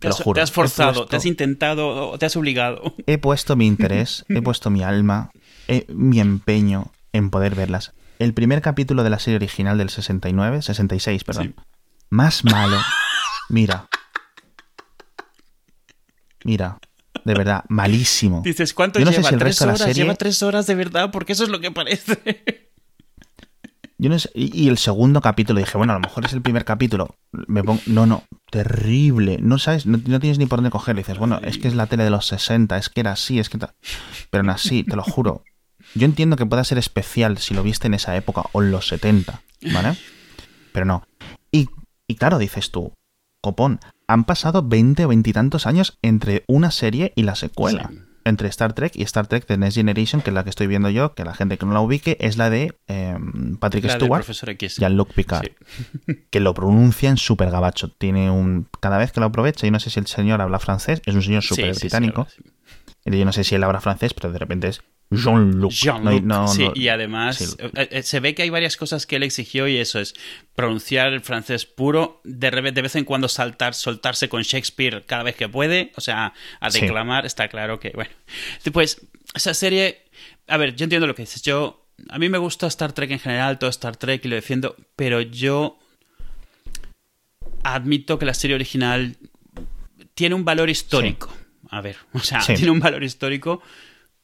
Te lo has, juro. te has forzado, puesto- te has intentado, te has obligado. He puesto mi interés, he puesto mi alma, he- mi empeño en poder verlas. El primer capítulo de la serie original del 69, 66, perdón. Sí. Más malo. Mira. Mira. De verdad, malísimo. Dices, ¿cuánto Yo no sé lleva? si el ¿Tres resto de la horas? serie- Lleva tres horas de verdad, porque eso es lo que parece. Yo no sé- y, el segundo capítulo dije, bueno, a lo mejor es el primer capítulo. Me pongo, no, no, terrible. No sabes, no, no tienes ni por dónde coger. Dices, bueno, es que es la tele de los 60, es que era así, es que. ta-". Pero no así, te lo juro. Yo entiendo que pueda ser especial si lo viste en esa época o en los 70, ¿vale? Pero no. Y, y claro, dices tú, copón, han pasado 20 o 20 y tantos años entre una serie y la secuela. Sí. Entre Star Trek y Star Trek The Next Generation, que es la que estoy viendo yo, que la gente que no la ubique, es la de eh, Patrick La Stewart X. Jean-Luc Picard, Sí. que lo pronuncia en súper gabacho. Tiene un. Cada vez que lo aprovecha, yo no sé si el señor habla francés, es un señor súper sí, británico. sí. Yo no sé si él habla francés, pero de repente es Jean-Luc. No, no, sí, no- y además sí. eh, eh, se ve que hay varias cosas que él exigió y eso es pronunciar el francés puro, de, de vez en cuando saltar, soltarse con Shakespeare cada vez que puede, o sea, a Sí. declamar, está claro que, bueno. Pues esa serie, a ver, yo entiendo lo que dices, yo, a mí me gusta Star Trek en general, todo Star Trek y lo defiendo, pero yo admito que la serie original tiene un valor histórico. A ver, o sea, Sí. tiene un valor histórico,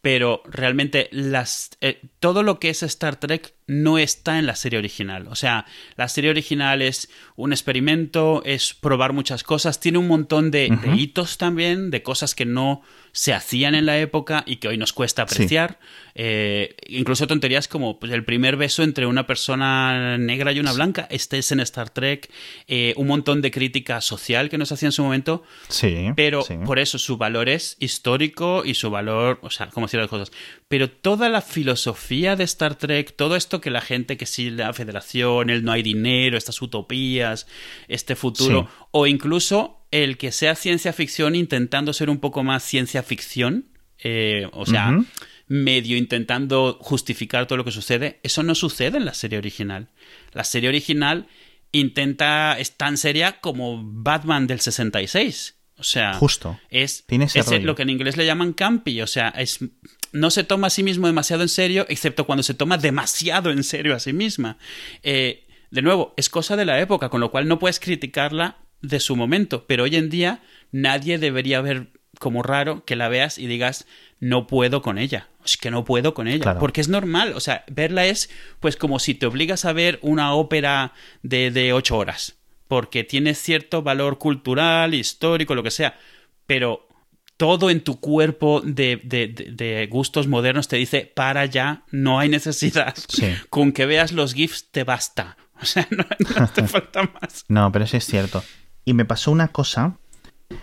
pero realmente las, eh, todo lo que es Star Trek no está en la serie original. O sea, la serie original es un experimento, es probar muchas cosas, tiene un montón de, de hitos también, de cosas que no se hacían en la época y que hoy nos cuesta Sí. apreciar. Eh, incluso tonterías como pues, el primer beso entre una persona negra y una blanca, este es en Star Trek, eh, un montón de crítica social que nos hacía en su momento. Sí. Pero sí. por eso su valor es histórico y su valor, o sea, como ciertas cosas. Pero toda la filosofía de Star Trek, todo esto que la gente que sí, la federación, el no hay dinero, estas utopías, este futuro, Sí. o incluso el que sea ciencia ficción intentando ser un poco más ciencia ficción, eh, o sea, medio intentando justificar todo lo que sucede, eso no sucede en la serie original. La serie original intenta, es tan seria como Batman del 66. O sea, Justo. es, lo que en inglés le llaman campi, o sea, es, no se toma a sí mismo demasiado en serio, excepto cuando se toma demasiado en serio a sí misma. Eh, de nuevo, es cosa de la época, con lo cual no puedes criticarla de su momento, pero hoy en día nadie debería ver como raro que la veas y digas, no puedo con ella. Es que no puedo con ella. Porque es normal. O sea, verla es pues como si te obligas a ver una ópera de, de ocho horas. Porque tiene cierto valor cultural, histórico, lo que sea. Pero todo en tu cuerpo de, de, de, gustos modernos te dice, para ya, no hay necesidad. Con que veas los GIFs te basta. O sea, no, te falta más. No, pero eso es cierto. Y me pasó una cosa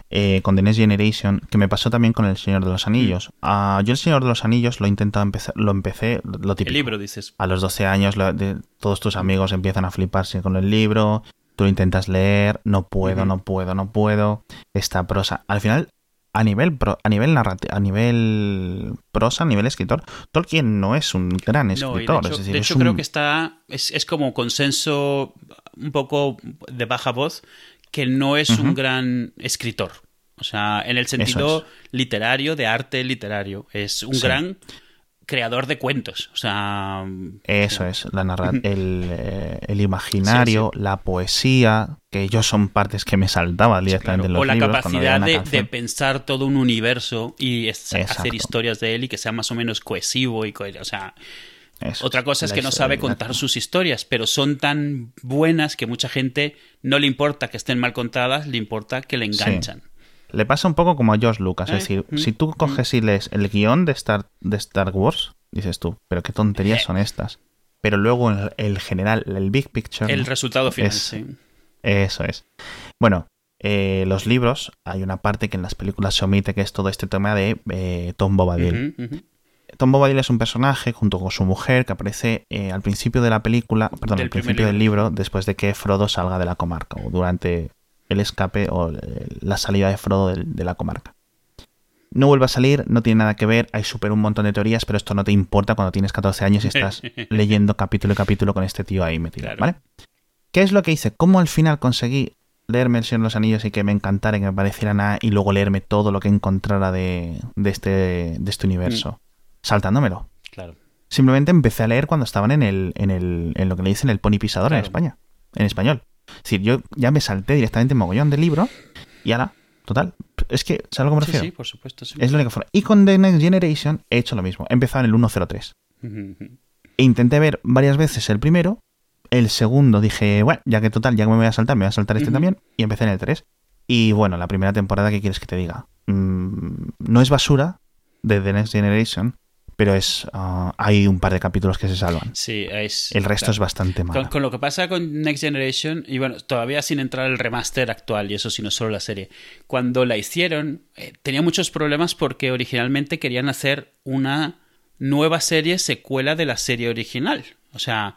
eh, con The Next Generation que me pasó también con El Señor de los Anillos. Uh, yo El Señor de los Anillos lo he intentado empezar, lo empecé, lo típico. El libro, dices. A los 12 años de, todos tus amigos empiezan a fliparse con el libro, tú lo intentas leer, no puedo, no puedo, no puedo. Esta prosa. Al final a nivel a nivel a nivel prosa, a nivel escritor, Tolkien no es un gran escritor. de hecho, creo que está es, como consenso un poco de baja voz que no es un gran escritor. O sea, en el sentido literario, de arte literario. Es un gran creador de cuentos. O sea. Eso es, la el, eh, el, imaginario, la poesía, que ellos son partes que me saltaban directamente en los O la capacidad de, pensar todo un universo y hacer historias de él y que sea más o menos cohesivo y o sea. Otra cosa es que no sabe contar sus historias, pero son tan buenas que mucha gente no le importa que estén mal contadas, le importa que le enganchan. Le pasa un poco como a George Lucas. es eh, decir, mm, si tú coges y lees el guion de Star, de Star Wars, dices tú, pero qué tonterías eh. son estas. Pero luego el, general, el big picture. El resultado final, sí. Eso es. Bueno, eh, los libros, hay una parte que en las películas se omite, que es todo este tema de Tom Bobadil. Tom Bobadil es un personaje junto con su mujer que aparece al principio de la película, perdón, al principio del libro, después de que Frodo salga de la comarca o durante el escape o la salida de Frodo de, la comarca. No vuelve a salir, no tiene nada que ver, hay súper un montón de teorías, pero esto no te importa cuando tienes 14 años y estás leyendo capítulo y capítulo con este tío ahí metido, ¿vale? ¿Qué es lo que hice? ¿Cómo al final conseguí leerme El Señor de los Anillos y que me encantara y que me pareciera nada y luego leerme todo lo que encontrara de, este, de este universo? Mm. Saltándomelo. Claro. Simplemente empecé a leer cuando estaban en, el, en, el, en lo que le dicen el pony pisador en España, en español. Es decir, yo ya me salté directamente en mogollón del libro y ahora, total, es que, ¿sabes lo que me refiero? Sí, por supuesto. Es la única forma. Y con The Next Generation he hecho lo mismo. He empezado en el 103. e intenté ver varias veces el primero. El segundo dije, bueno, ya que total, ya que me voy a saltar, me voy a saltar este también. Y empecé en el 3. Y bueno, la primera temporada, ¿qué quieres que te diga? Mm, no es basura de The Next Generation, pero es ah, hay un par de capítulos que se salvan. Sí, es, el resto es bastante malo. Con, lo que pasa con Next Generation, y bueno, todavía sin entrar el remaster actual, y eso sino solo la serie, cuando la hicieron eh, tenía muchos problemas porque originalmente querían hacer una nueva serie secuela de la serie original. O sea,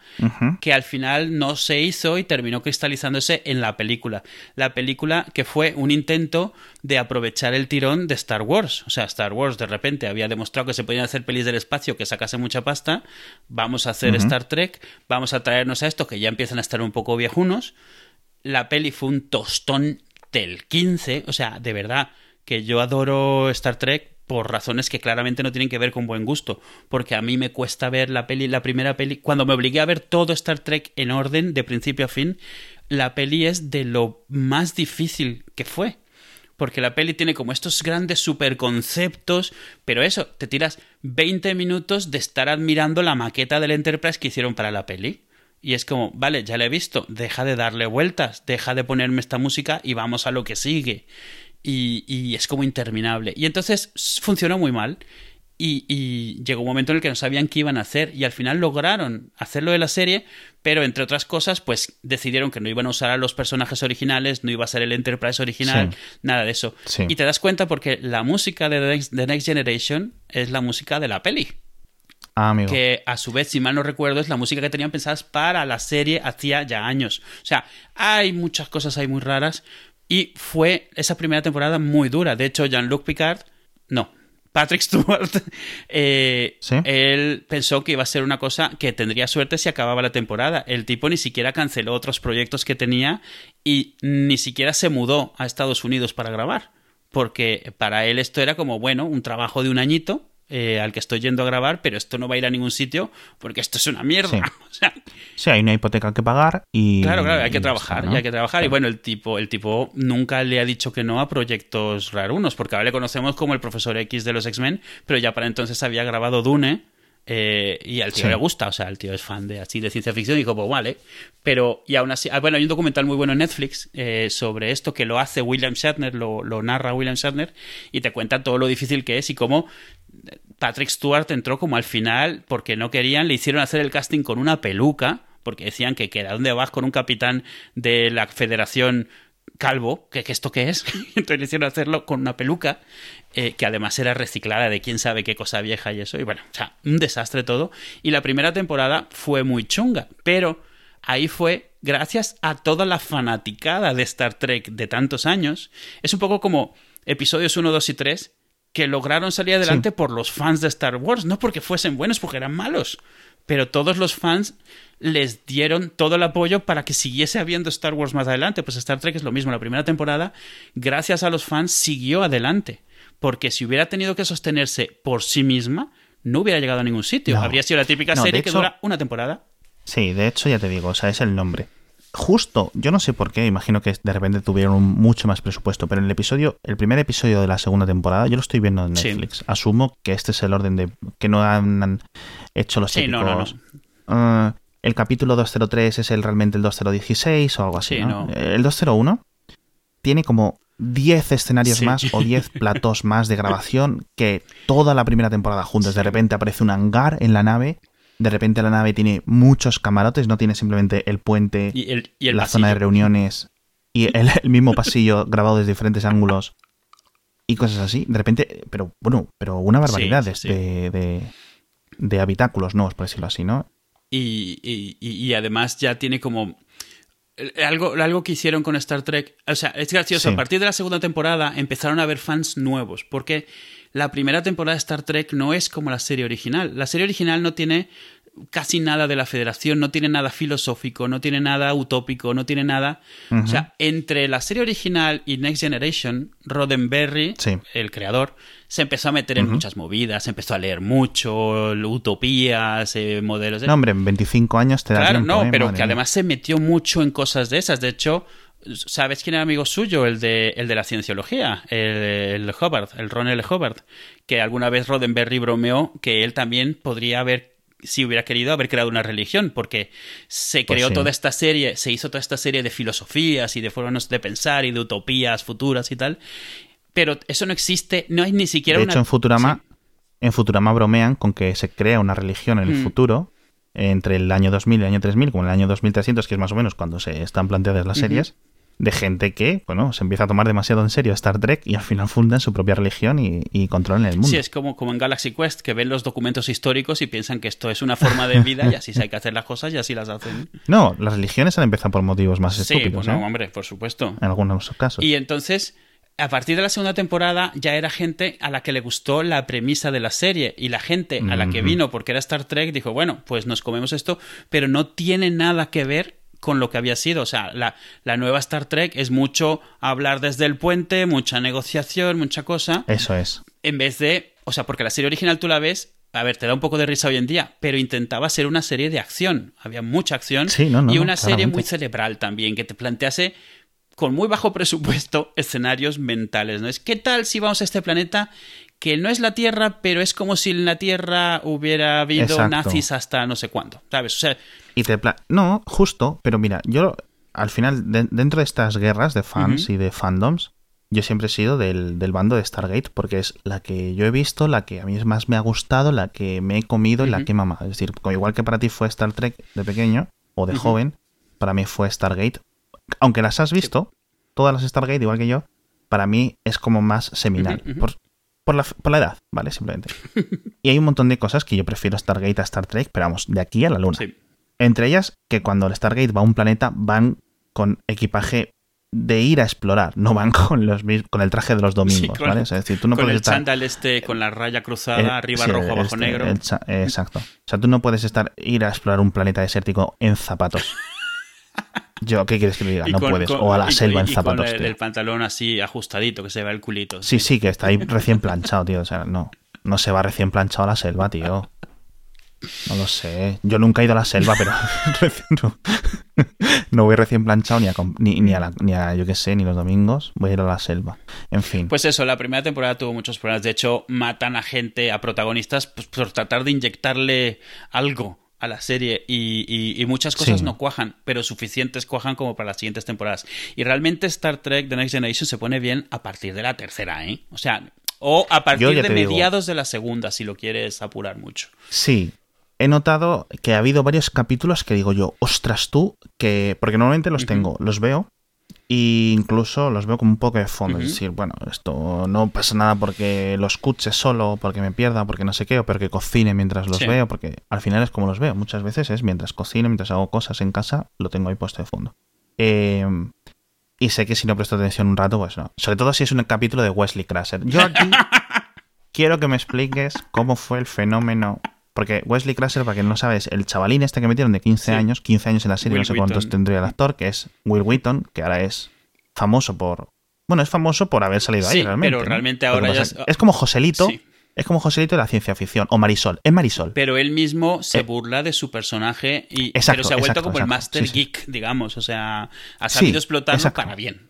que al final no se hizo y terminó cristalizándose en la película. La película que fue un intento de aprovechar el tirón de Star Wars. O sea, Star Wars de repente había demostrado que se podían hacer pelis del espacio que sacase mucha pasta. Vamos a hacer Star Trek, vamos a traernos a esto que ya empiezan a estar un poco viejunos. La peli fue un tostón del 15. O sea, de verdad que yo adoro Star Trek, por razones que claramente no tienen que ver con buen gusto, porque a mí me cuesta ver la peli, la primera peli, cuando me obligué a ver todo Star Trek en orden de principio a fin, la peli es de lo más difícil que fue. Porque la peli tiene como estos grandes superconceptos, pero eso, te tiras 20 minutos de estar admirando la maqueta del Enterprise que hicieron para la peli. Y es como, vale, ya la he visto, deja de darle vueltas, deja de ponerme esta música y vamos a lo que sigue y, es como interminable. Y entonces funcionó muy mal. Y, llegó un momento en el que no sabían qué iban a hacer y al final lograron hacerlo de la serie, pero entre otras cosas, pues decidieron que no iban a usar a los personajes originales, no iba a ser el Enterprise original, nada de eso. Y te das cuenta porque la música de The Next, Generation es la música de la peli. Ah, que a su vez, si mal no recuerdo, es la música que tenían pensadas para la serie hacía ya años. O sea, hay muchas cosas ahí muy raras, y fue esa primera temporada muy dura. De hecho, Jean-Luc Picard, no, Patrick Stewart, eh, él pensó que iba a ser una cosa que tendría suerte si acababa la temporada. El tipo ni siquiera canceló otros proyectos que tenía y ni siquiera se mudó a Estados Unidos para grabar. Porque para él esto era como, bueno, un trabajo de un añito eh, al que estoy yendo a grabar, pero esto no va a ir a ningún sitio porque esto es una mierda. Sí. O sea, Sí, hay una hipoteca que pagar y... Claro, claro, hay que trabajar, está, ¿no? y hay que trabajar. Y bueno, el tipo, el tipo nunca le ha dicho que no a proyectos rarunos, porque ahora le conocemos como el profesor X de los X-Men, pero ya para entonces había grabado Dune. eh, y al tío Sí. le gusta, o sea, el tío es fan de así de ciencia ficción y dijo, pues vale. Pero, y aún así, ah, bueno, hay un documental muy bueno en Netflix eh, sobre esto que lo hace William Shatner, lo, lo narra William Shatner, y te cuenta todo lo difícil que es y cómo Patrick Stewart entró como al final porque no querían, le hicieron hacer el casting con una peluca, porque decían que, que ¿a dónde vas con un capitán de la Federación Calvo? ¿Que, que esto qué es? Entonces hicieron hacerlo con una peluca, eh, que además era reciclada de quién sabe qué cosa vieja y eso. Y bueno, o sea, un desastre todo. Y la primera temporada fue muy chunga, pero ahí fue gracias a toda la fanaticada de Star Trek de tantos años. Es un poco como episodios 1, 2 y 3 que lograron salir adelante por los fans de Star Wars, no porque fuesen buenos, porque eran malos. Pero todos los fans les dieron todo el apoyo para que siguiese habiendo Star Wars más adelante. Pues Star Trek es lo mismo. La primera temporada, gracias a los fans, siguió adelante. Porque si hubiera tenido que sostenerse por sí misma, no hubiera llegado a ningún sitio. No. Habría sido la típica No, serie que dura una temporada. Sí, de hecho ya te digo, o sea, es el nombre. Justo, yo no sé por qué, imagino que de repente tuvieron mucho más presupuesto, pero en el episodio, el primer episodio de la segunda temporada, yo lo estoy viendo en Sí. Netflix. Asumo que este es el orden de que no han, han hecho los Sí, no, no, no. ah, el capítulo 203 es el realmente el 2016 o algo así, Sí, ¿no? El 201 tiene como 10 escenarios Sí. más o 10 platos más de grabación que toda la primera temporada juntos. De repente aparece un hangar en la nave. De repente la nave tiene muchos camarotes, no tiene simplemente el puente, Y el, y el la zona de reuniones y el, el mismo pasillo grabado desde diferentes ángulos y cosas así. De repente, pero bueno, pero una barbaridad Sí, de- sí. De, de, habitáculos nuevos, por decirlo así, ¿no? y, y- y- además ya tiene como eh, algo, algo que hicieron con Star Trek. O sea, es gracioso. A partir de la segunda temporada empezaron a haber fans nuevos. Porque la primera temporada de Star Trek no es como la serie original. La serie original no tiene casi nada de la federación, no tiene nada filosófico, no tiene nada utópico, no tiene nada. O sea, entre la serie original y Next Generation, Roddenberry, Sí. el creador, se empezó a meter en muchas movidas, empezó a leer mucho, utopías, eh, modelos de... No, hombre, en 25 años te da Claro, tiempo, no, ¿eh? pero que además se metió mucho en cosas de esas. De hecho, ¿sabes quién era amigo suyo? El de, el de la cienciología, el, el Hubbard, el Ron L. Hubbard, que alguna vez Roddenberry bromeó que él también podría haber si hubiera querido haber creado una religión, porque se Pues creó sí. toda esta serie, se hizo toda esta serie de filosofías y de formas de pensar y de utopías futuras y tal, pero eso no existe, no hay ni siquiera De una... hecho, en Futurama, Sí. en Futurama bromean con que se crea una religión en el Mm. futuro entre el año 2000 y el año 3000, como el año 2300, que es más o menos cuando se están planteadas las series, de gente que, bueno, se empieza a tomar demasiado en serio Star Trek y al final fundan su propia religión y, y controlan el mundo. Sí, es como, como en Galaxy Quest, que ven los documentos históricos y piensan que esto es una forma de vida y así se hay que hacer las cosas y así las hacen. No, las religiones han empezado por motivos más Sí, estúpidos, bueno, ¿eh? hombre, por supuesto. En algunos casos. Y entonces, a partir de la segunda temporada, ya era gente a la que le gustó la premisa de la serie. Y la gente a la que vino porque era Star Trek dijo, bueno, pues nos comemos esto, pero no tiene nada que ver con lo que había sido. O sea, la, la nueva Star Trek es mucho hablar desde el puente, mucha negociación, mucha cosa Eso es. en vez de, o sea, porque la serie original tú la ves, a ver, te da un poco de risa hoy en día, pero intentaba ser una serie de acción, había mucha acción Sí, no, no, y no, una serie muy cerebral también, que te plantease con muy bajo presupuesto escenarios mentales, ¿no? Es qué tal si vamos a este planeta que no es la Tierra, pero es como si en la Tierra hubiera habido Exacto. nazis hasta no sé cuándo, ¿sabes? O sea, Y te pla- No, justo, pero mira, yo al final, de- dentro de estas guerras de fans y de fandoms, yo siempre he sido del, del bando de Stargate porque es la que yo he visto, la que a mí más me ha gustado, la que me he comido y la que mamado. Es decir, como igual que para ti fue Star Trek de pequeño o de joven, para mí fue Stargate. Aunque las has visto, todas las Stargate, igual que yo, para mí es como más seminal. Por, por la, por la edad, ¿vale? Simplemente. y hay un montón de cosas que yo prefiero Stargate a Star Trek, pero vamos, de aquí a la luna. sí. Entre ellas, que cuando el Stargate va a un planeta, van con equipaje de ir a explorar, no van con los con el traje de los domingos, con- ¿vale? Es decir, tú no con puedes el estar... chándal este, con la raya cruzada, eh, arriba sí, rojo, abajo este, negro. el exacto. O sea, tú no puedes estar ir a explorar un planeta desértico en zapatos. Yo, ¿qué quieres que le diga? No con- puedes. con- o a la y- selva y- en y zapatos, con el, pantalón así ajustadito, que se ve el culito. Sí, sí, que está ahí recién planchado, tío. O sea, no. no se va recién planchado a la selva, tío. No lo sé. Yo nunca he ido a la selva, pero no, no voy recién planchado ni a, ni, ni, a la, ni a, yo qué sé, ni los domingos. Voy a ir a la selva. En fin. Pues eso, la primera temporada tuvo muchos problemas. De hecho, matan a gente, a protagonistas, pues, por tratar de inyectarle algo a la serie y, y, muchas cosas Sí. no cuajan, pero suficientes cuajan como para las siguientes temporadas. Y realmente Star Trek The Next Generation se pone bien a partir de la tercera, ¿eh? O sea, o a partir de digo. mediados de la segunda, si lo quieres apurar mucho. Sí. He notado que ha habido varios capítulos que digo yo, ostras tú, que. Porque normalmente los tengo, los veo. E incluso los veo como un poco de fondo. Es decir, bueno, esto no pasa nada porque lo escuche solo, porque me pierda, porque no sé qué, o porque cocine mientras los Sí. veo, porque al final es como los veo. Muchas veces es mientras cocino, mientras hago cosas en casa, lo tengo ahí puesto de fondo. Eh, y sé que si no presto atención un rato, pues no. Sobre todo si es un capítulo de Wesley Crusher. Yo aquí quiero que me expliques cómo fue el fenómeno. Porque Wesley Crusher, para quien no sabe, es el chavalín este que metieron de 15 Sí. años, 15 años en la serie, Will no sé cuántos tendría el actor, que es Will Wheaton, que ahora es famoso por. Bueno, es famoso por haber salido ahí realmente. pero ¿no? realmente ahora ya es, es- como Joselito. Sí. Es como Joselito de la ciencia ficción. O Marisol. Es Marisol. Pero él mismo se Eh, burla de su personaje y exacto, pero se ha vuelto exacto, como el. Master Sí. Geek, digamos. O sea, ha sabido explotarlo para bien.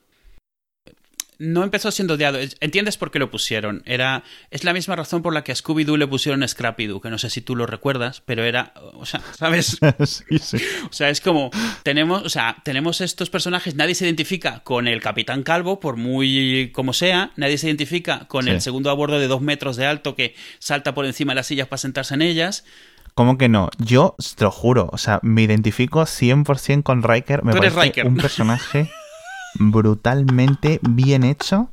No empezó siendo odiado. ¿Entiendes por qué lo pusieron? Era, es la misma razón por la que a Scooby-Doo le pusieron Scrappy-Doo, que no sé si tú lo recuerdas, pero era, o sea, ¿sabes? sí, sí. O sea, es como tenemos, o sea, tenemos estos personajes, nadie se identifica con el Capitán Calvo, por muy como sea, nadie se identifica con Sí. el segundo a bordo de dos metros de alto que salta por encima de las sillas para sentarse en ellas. ¿Cómo que no? Yo te lo juro, o sea, me identifico 100% con Riker. Me Tú eres parece Riker. un personaje brutalmente bien hecho.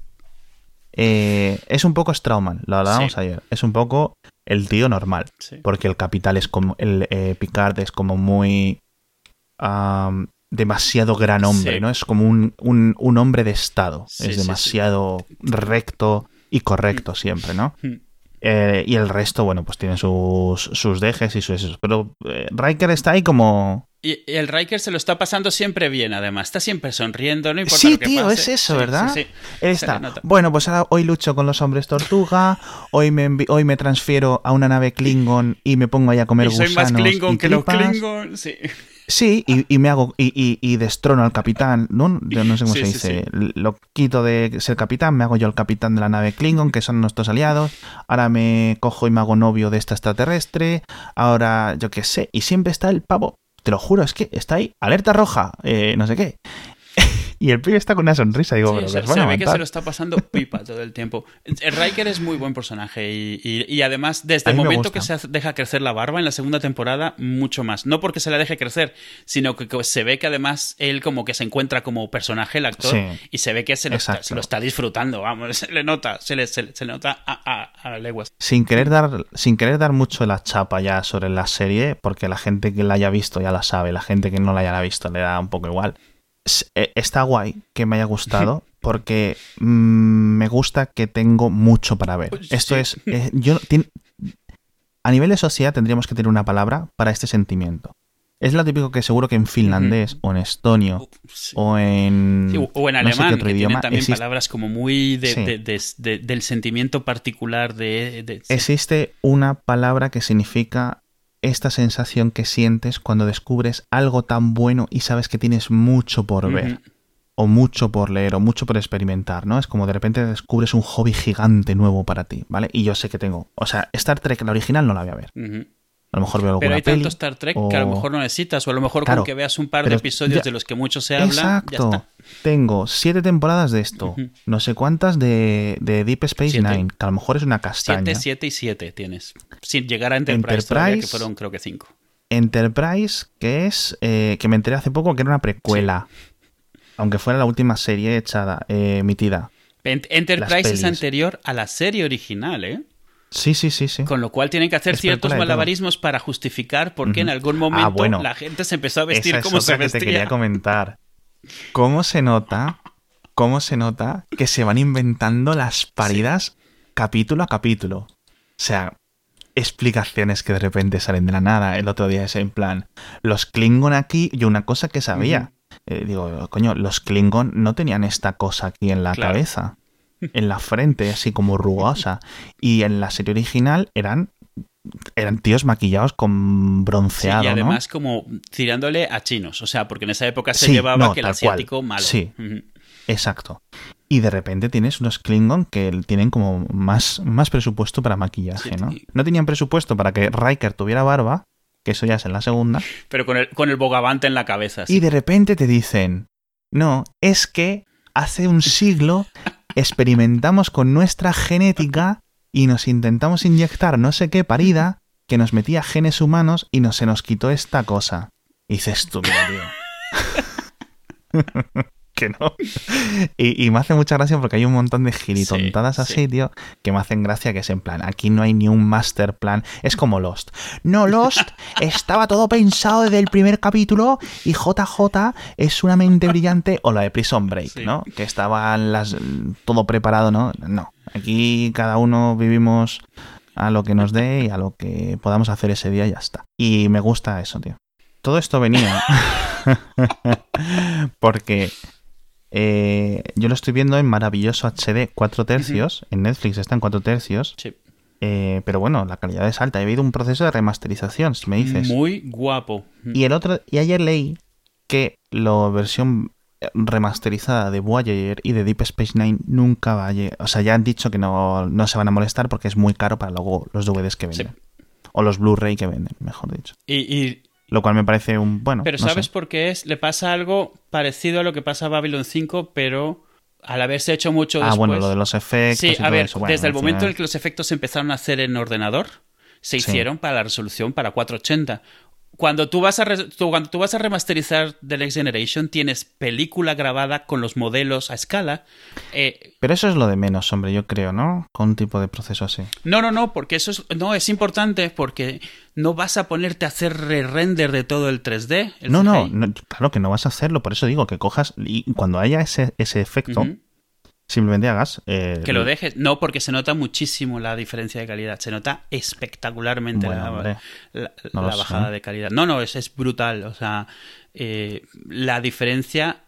Eh, es un poco Strauman, lo hablábamos Sí. ayer. Es un poco el tío normal. Sí. Porque el capital es como. El eh, Picard es como muy. demasiado gran hombre, Sí. ¿no? Es como un, un- un hombre de Estado. Es demasiado recto y correcto siempre, ¿no? Hmm. Eh, y el resto, bueno, pues tienen sus, sus dejes y sus esos. Pero Riker está ahí como. Y el Riker se lo está pasando siempre bien, además. Está siempre sonriendo, no importa Sí, lo que tío, pase. es eso, Sí, ¿verdad? sí, sí. Se está. Bueno, pues ahora hoy lucho con los hombres tortuga. Hoy me, hoy me transfiero a una nave Klingon y me pongo ahí a comer Y soy más gusanos Klingon y que los. Klingon. Sí. Sí, y, y me hago. Y, y- y destrono al capitán. No, Yo no sé cómo Sí, se sí, dice. Lo quito de ser capitán, me hago yo el capitán de la nave Klingon, que son nuestros aliados. Ahora me cojo y me hago novio de esta extraterrestre. Ahora, yo qué sé. Y siempre está el pavo. Te lo juro, es que está ahí. Alerta roja. eh, no sé qué. Y el pibe está con una sonrisa. Digo, Sí, pero se, ve que se lo está pasando pipa todo el tiempo. El Riker es muy buen personaje y, y- y además desde el momento que se deja crecer la barba en la segunda temporada, mucho más. No porque se la deje crecer, sino que, que se ve que además él como que se encuentra como personaje el actor Sí. y se ve que se lo, está, se lo está disfrutando, vamos, se le nota, se le, se le- nota a, a- a leguas. sin querer dar sin querer dar mucho la chapa ya sobre la serie porque la gente que la haya visto ya la sabe la gente que no la haya visto le da un poco igual está guay que me haya gustado porque mm, me gusta que tengo mucho para ver Pues esto es eh, yo a nivel de sociedad tendríamos que tener una palabra para este sentimiento es lo típico que seguro que en finlandés o en estonio Sí. o en Sí, o en no sé qué alemán, otro que tiene idioma también existe- palabras como muy de- Sí. de- de- de- del sentimiento particular de... Existe una palabra que significa esta sensación que sientes cuando descubres algo tan bueno y sabes que tienes mucho por ver, o mucho por leer, o mucho por experimentar, ¿no? Es como de repente descubres un hobby gigante nuevo para ti, ¿vale? Y yo sé que tengo. O sea, Star Trek, la original, no la voy a ver. A lo mejor veo alguna Pero hay peli, tanto Star Trek o- que a lo mejor no necesitas, o a lo mejor Claro, con que veas un par de episodios ya- de los que mucho se habla, Exacto. ya está. Tengo siete temporadas de esto, no sé cuántas de, de Deep Space Siete. Nine, que a lo mejor es una castaña. 7, 7 y 7 tienes. Sin llegar a Enterprise, todavía, que Enterprise. fueron creo que 5. Enterprise, que es eh, que me enteré hace poco que era una precuela. Aunque fuera la última serie echada, eh, emitida. Enterprise es anterior a la serie original, ¿eh? Sí, sí, sí, sí. Con lo cual tienen que hacer ciertos malabarismos para justificar por qué en algún momento Ah, bueno. la gente se empezó a vestir Esa es como se otra que te vestía. quería comentar. ¿Cómo se nota? ¿Cómo se nota que se van inventando las paridas capítulo a capítulo? O sea, explicaciones que de repente salen de la nada. El otro día es en plan, los Klingon aquí, yo una cosa que sabía. Eh, digo, coño, los Klingon no tenían esta cosa aquí en la Claro. cabeza. En la frente, así como rugosa. Y en la serie original eran eran tíos maquillados con bronceado. Sí, y además como tirándole a chinos, o sea, porque en esa época se llevaba que el asiático malo. Sí, exacto. Y de repente tienes unos Klingon que tienen como más, más presupuesto para maquillaje, ¿no? No tenían presupuesto para que Riker tuviera barba, que eso ya es en la segunda. Pero con el, con el bogavante en la cabeza. Y de repente te dicen, no, es que hace un siglo experimentamos con nuestra genética y nos intentamos inyectar no sé qué parida que nos metía genes humanos y no se nos quitó esta cosa. Y dices tú, tío. que no. Y, me hace mucha gracia porque hay un montón de gilitontadas así, tío, que me hacen gracia que es en plan, aquí no hay ni un master plan. Es como Lost. No, Lost estaba todo pensado desde el primer capítulo y JJ es una mente brillante o la de Prison Break, ¿no? Que estaba las, todo preparado, ¿no? No. Aquí cada uno vivimos a lo que nos dé y a lo que podamos hacer ese día y ya está. Y me gusta eso, tío. Todo esto venía porque eh, yo lo estoy viendo en maravilloso HD 4 tercios. En Netflix está en 4 tercios. Sí. Eh, pero bueno, la calidad es alta. He habido un proceso de remasterización, si me dices. Muy guapo. Y el otro, y ayer leí que la versión remasterizada de Voyager y de Deep Space Nine nunca va a llegar. O sea, ya han dicho que no, se van a molestar porque es muy caro para luego los DVDs que venden. O los Blu-ray que venden, mejor dicho. y, lo cual me parece un bueno. Pero ¿sabes por qué es? Le pasa algo parecido a lo que pasa a Babylon 5, pero al haberse hecho mucho después. Ah, bueno, lo de los efectos. Sí, a ver, desde el momento en el que los efectos se empezaron a hacer en ordenador, se hicieron para la resolución para 480 cuando tú vas a cuando tú vas a remasterizar The Next Generation tienes película grabada con los modelos a escala eh, pero eso es lo de menos hombre yo creo no con un tipo de proceso así. No no no porque eso es no es importante porque no vas a ponerte a hacer re-render de todo el 3D no, no, claro que no vas a hacerlo por eso digo que cojas y cuando haya ese, ese efecto simplemente hagas. Eh, que lo dejes. No, porque se nota muchísimo la diferencia de calidad. Se nota espectacularmente la, bajada de calidad. No, no, es, es brutal. O sea, eh, la diferencia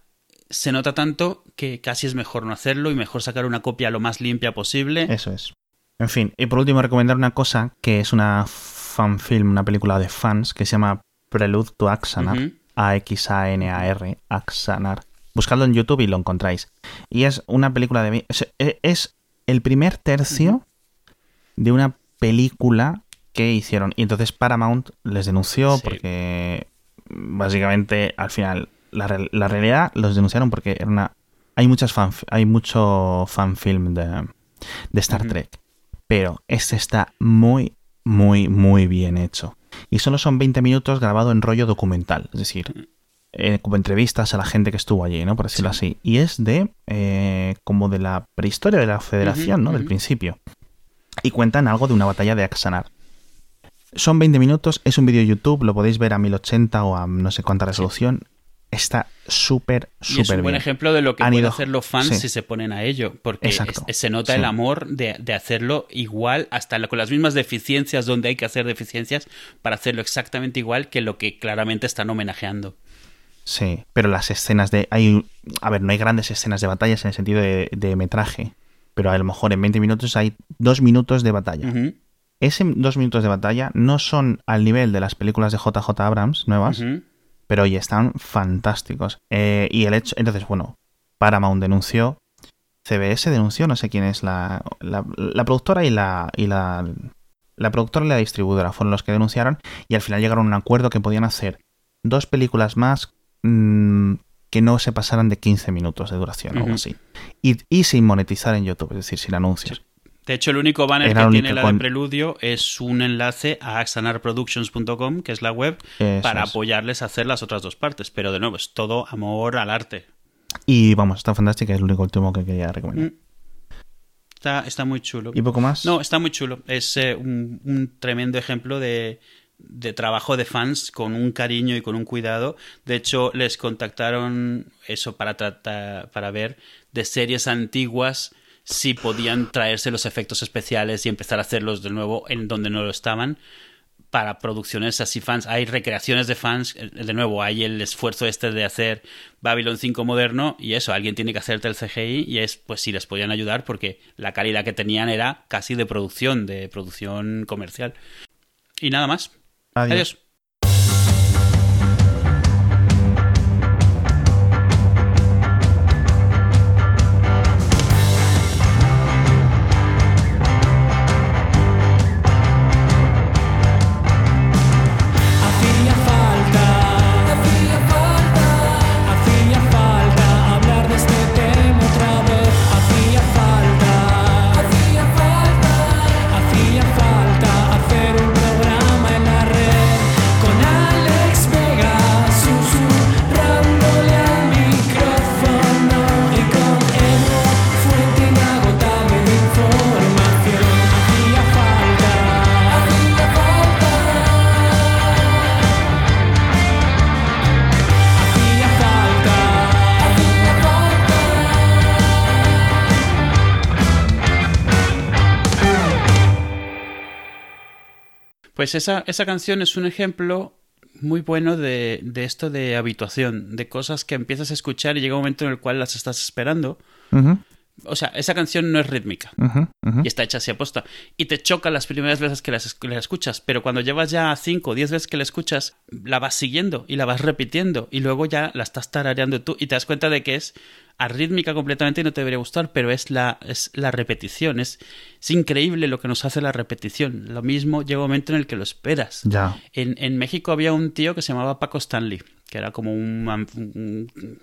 se nota tanto que casi es mejor no hacerlo y mejor sacar una copia lo más limpia posible. Eso es. En fin, y por último recomendar una cosa que es una fanfilm, una película de fans que se llama Prelude to Axanar. A-X-A-N-A-R, Axanar Buscadlo en YouTube y lo encontráis. Y es una película de... E, es el primer tercio de una película que hicieron. Y entonces Paramount les denunció porque básicamente al final la, realidad los denunciaron porque era una... Hay, muchas fan, hay mucho fanfilm de, de Star Trek. Pero este está muy, muy, muy bien hecho. Y solo son 20 minutos grabado en rollo documental. Es decir, eh, como entrevistas a la gente que estuvo allí, ¿no? Por decirlo así. Y es de eh, como de la prehistoria de la federación, ¿no? Del principio. Y cuentan algo de una batalla de Axanar. Son 20 minutos, es un vídeo de YouTube, lo podéis ver a 1080 o a no sé cuánta resolución. Está súper, súper bien. Es un buen ejemplo de lo que pueden hacer los fans si se ponen a ello. Porque se nota el amor de, de, hacerlo igual, hasta con las mismas deficiencias donde hay que hacer deficiencias, para hacerlo exactamente igual que lo que claramente están homenajeando. Sí, pero las escenas de... Hay, a ver, no hay grandes escenas de batallas en el sentido de, metraje, pero a lo mejor en 20 minutos hay dos minutos de batalla. Ese dos minutos de batalla no son al nivel de las películas de JJ Abrams nuevas, pero oye, están fantásticos. Eh, y el hecho... Entonces, bueno, Paramount denunció, CBS denunció, no sé quién es la, la, la productora y la... Y la la productora y la distribuidora fueron los que denunciaron y al final llegaron a un acuerdo que podían hacer dos películas más Mm, que no se pasaran de 15 minutos de duración o algo así. Y, sin monetizar en YouTube, es decir, sin anuncios. De hecho, el único banner que tiene la de Preludio es un enlace a axanarproductions.com, que es la web, para apoyarles a hacer las otras dos partes. Pero de nuevo, es todo amor al arte. Y vamos, está fantástica, es el único último que quería recomendar. Mm. Está, está muy chulo. ¿Y poco más? No, está muy chulo. Es eh, un tremendo ejemplo de, de trabajo de fans con un cariño y con un cuidado. De hecho, les contactaron eso para tratar, para ver de series antiguas si podían traerse los efectos especiales y empezar a hacerlos de nuevo en donde no lo estaban para producciones así fans. Hay recreaciones de fans, eh, de nuevo, hay el esfuerzo este de hacer Babylon 5 moderno y eso, alguien tiene que hacerte el CGI y es, pues si les podían ayudar porque la calidad que tenían era casi de producción, de producción comercial. Y nada más. Adiós. Pues esa, esa canción es un ejemplo muy bueno de, de, esto de habituación, de cosas que empiezas a escuchar y llega un momento en el cual las estás esperando. O sea, esa canción no es rítmica y está hecha así a posta. Y te choca las primeras veces que la escuchas, pero cuando llevas ya cinco o diez veces que la escuchas, la vas siguiendo y la vas repitiendo y luego ya la estás tarareando tú y te das cuenta de que es arrítmica completamente y no te debería gustar, pero es la, es la repetición. Es, es, increíble lo que nos hace la repetición. Lo mismo llega un momento en el que lo esperas. Ya. En, en México había un tío que se llamaba Paco Stanley, que era como un, un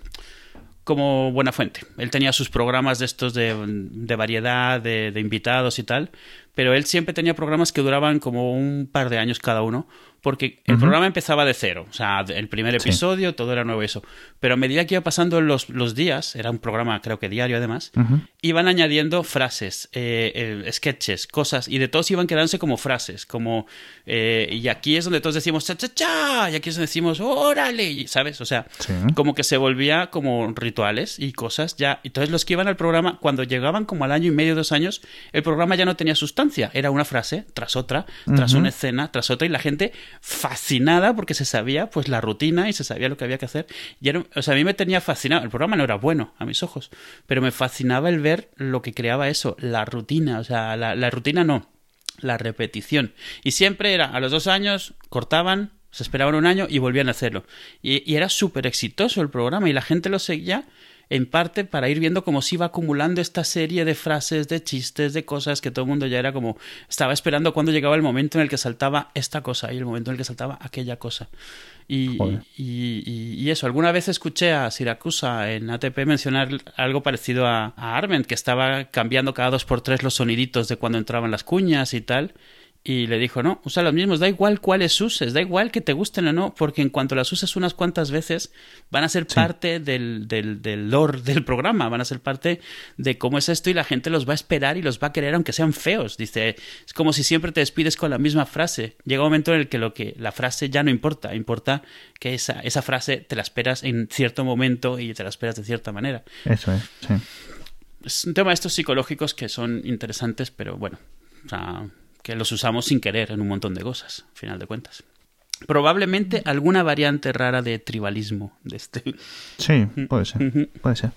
como buena fuente. Él tenía sus programas de estos de, variedad, de, de, invitados y tal, pero él siempre tenía programas que duraban como un par de años cada uno, porque el uh -huh. programa empezaba de cero, o sea, el primer episodio, sí. todo era nuevo eso. Pero a medida que iba pasando los, los días, era un programa creo que diario además, uh -huh. iban añadiendo frases, eh, eh, sketches, cosas, y de todos iban quedándose como frases, como, eh, y aquí es donde todos decimos, cha, cha, cha, y aquí es donde decimos, órale, ¿sabes? O sea, sí. como que se volvía como rituales y cosas ya. Entonces los que iban al programa, cuando llegaban como al año y medio, dos años, el programa ya no tenía sustancia, era una frase tras otra, tras uh -huh. una escena, tras otra, y la gente fascinada porque se sabía pues la rutina y se sabía lo que había que hacer. Y era, o sea, a mí me tenía fascinado. El programa no era bueno a mis ojos, pero me fascinaba el ver lo que creaba eso, la rutina. O sea, la, la rutina no, la repetición. Y siempre era a los dos años, cortaban, se esperaban un año y volvían a hacerlo. Y, y era súper exitoso el programa y la gente lo seguía en parte para ir viendo cómo se iba acumulando esta serie de frases, de chistes, de cosas que todo el mundo ya era como estaba esperando cuando llegaba el momento en el que saltaba esta cosa y el momento en el que saltaba aquella cosa. Y, y, y, y eso, alguna vez escuché a Siracusa en ATP mencionar algo parecido a, a Arment, que estaba cambiando cada dos por tres los soniditos de cuando entraban las cuñas y tal. Y le dijo, no, usa los mismos, da igual cuáles uses, da igual que te gusten o no, porque en cuanto las uses unas cuantas veces, van a ser sí. parte del, del, del lore del programa, van a ser parte de cómo es esto y la gente los va a esperar y los va a querer aunque sean feos. Dice, es como si siempre te despides con la misma frase. Llega un momento en el que, lo que la frase ya no importa, importa que esa, esa frase te la esperas en cierto momento y te la esperas de cierta manera. Eso es, sí. Es un tema de estos psicológicos que son interesantes, pero bueno, o sea que los usamos sin querer en un montón de cosas, al final de cuentas. Probablemente alguna variante rara de tribalismo de este. Sí, puede ser. Puede ser.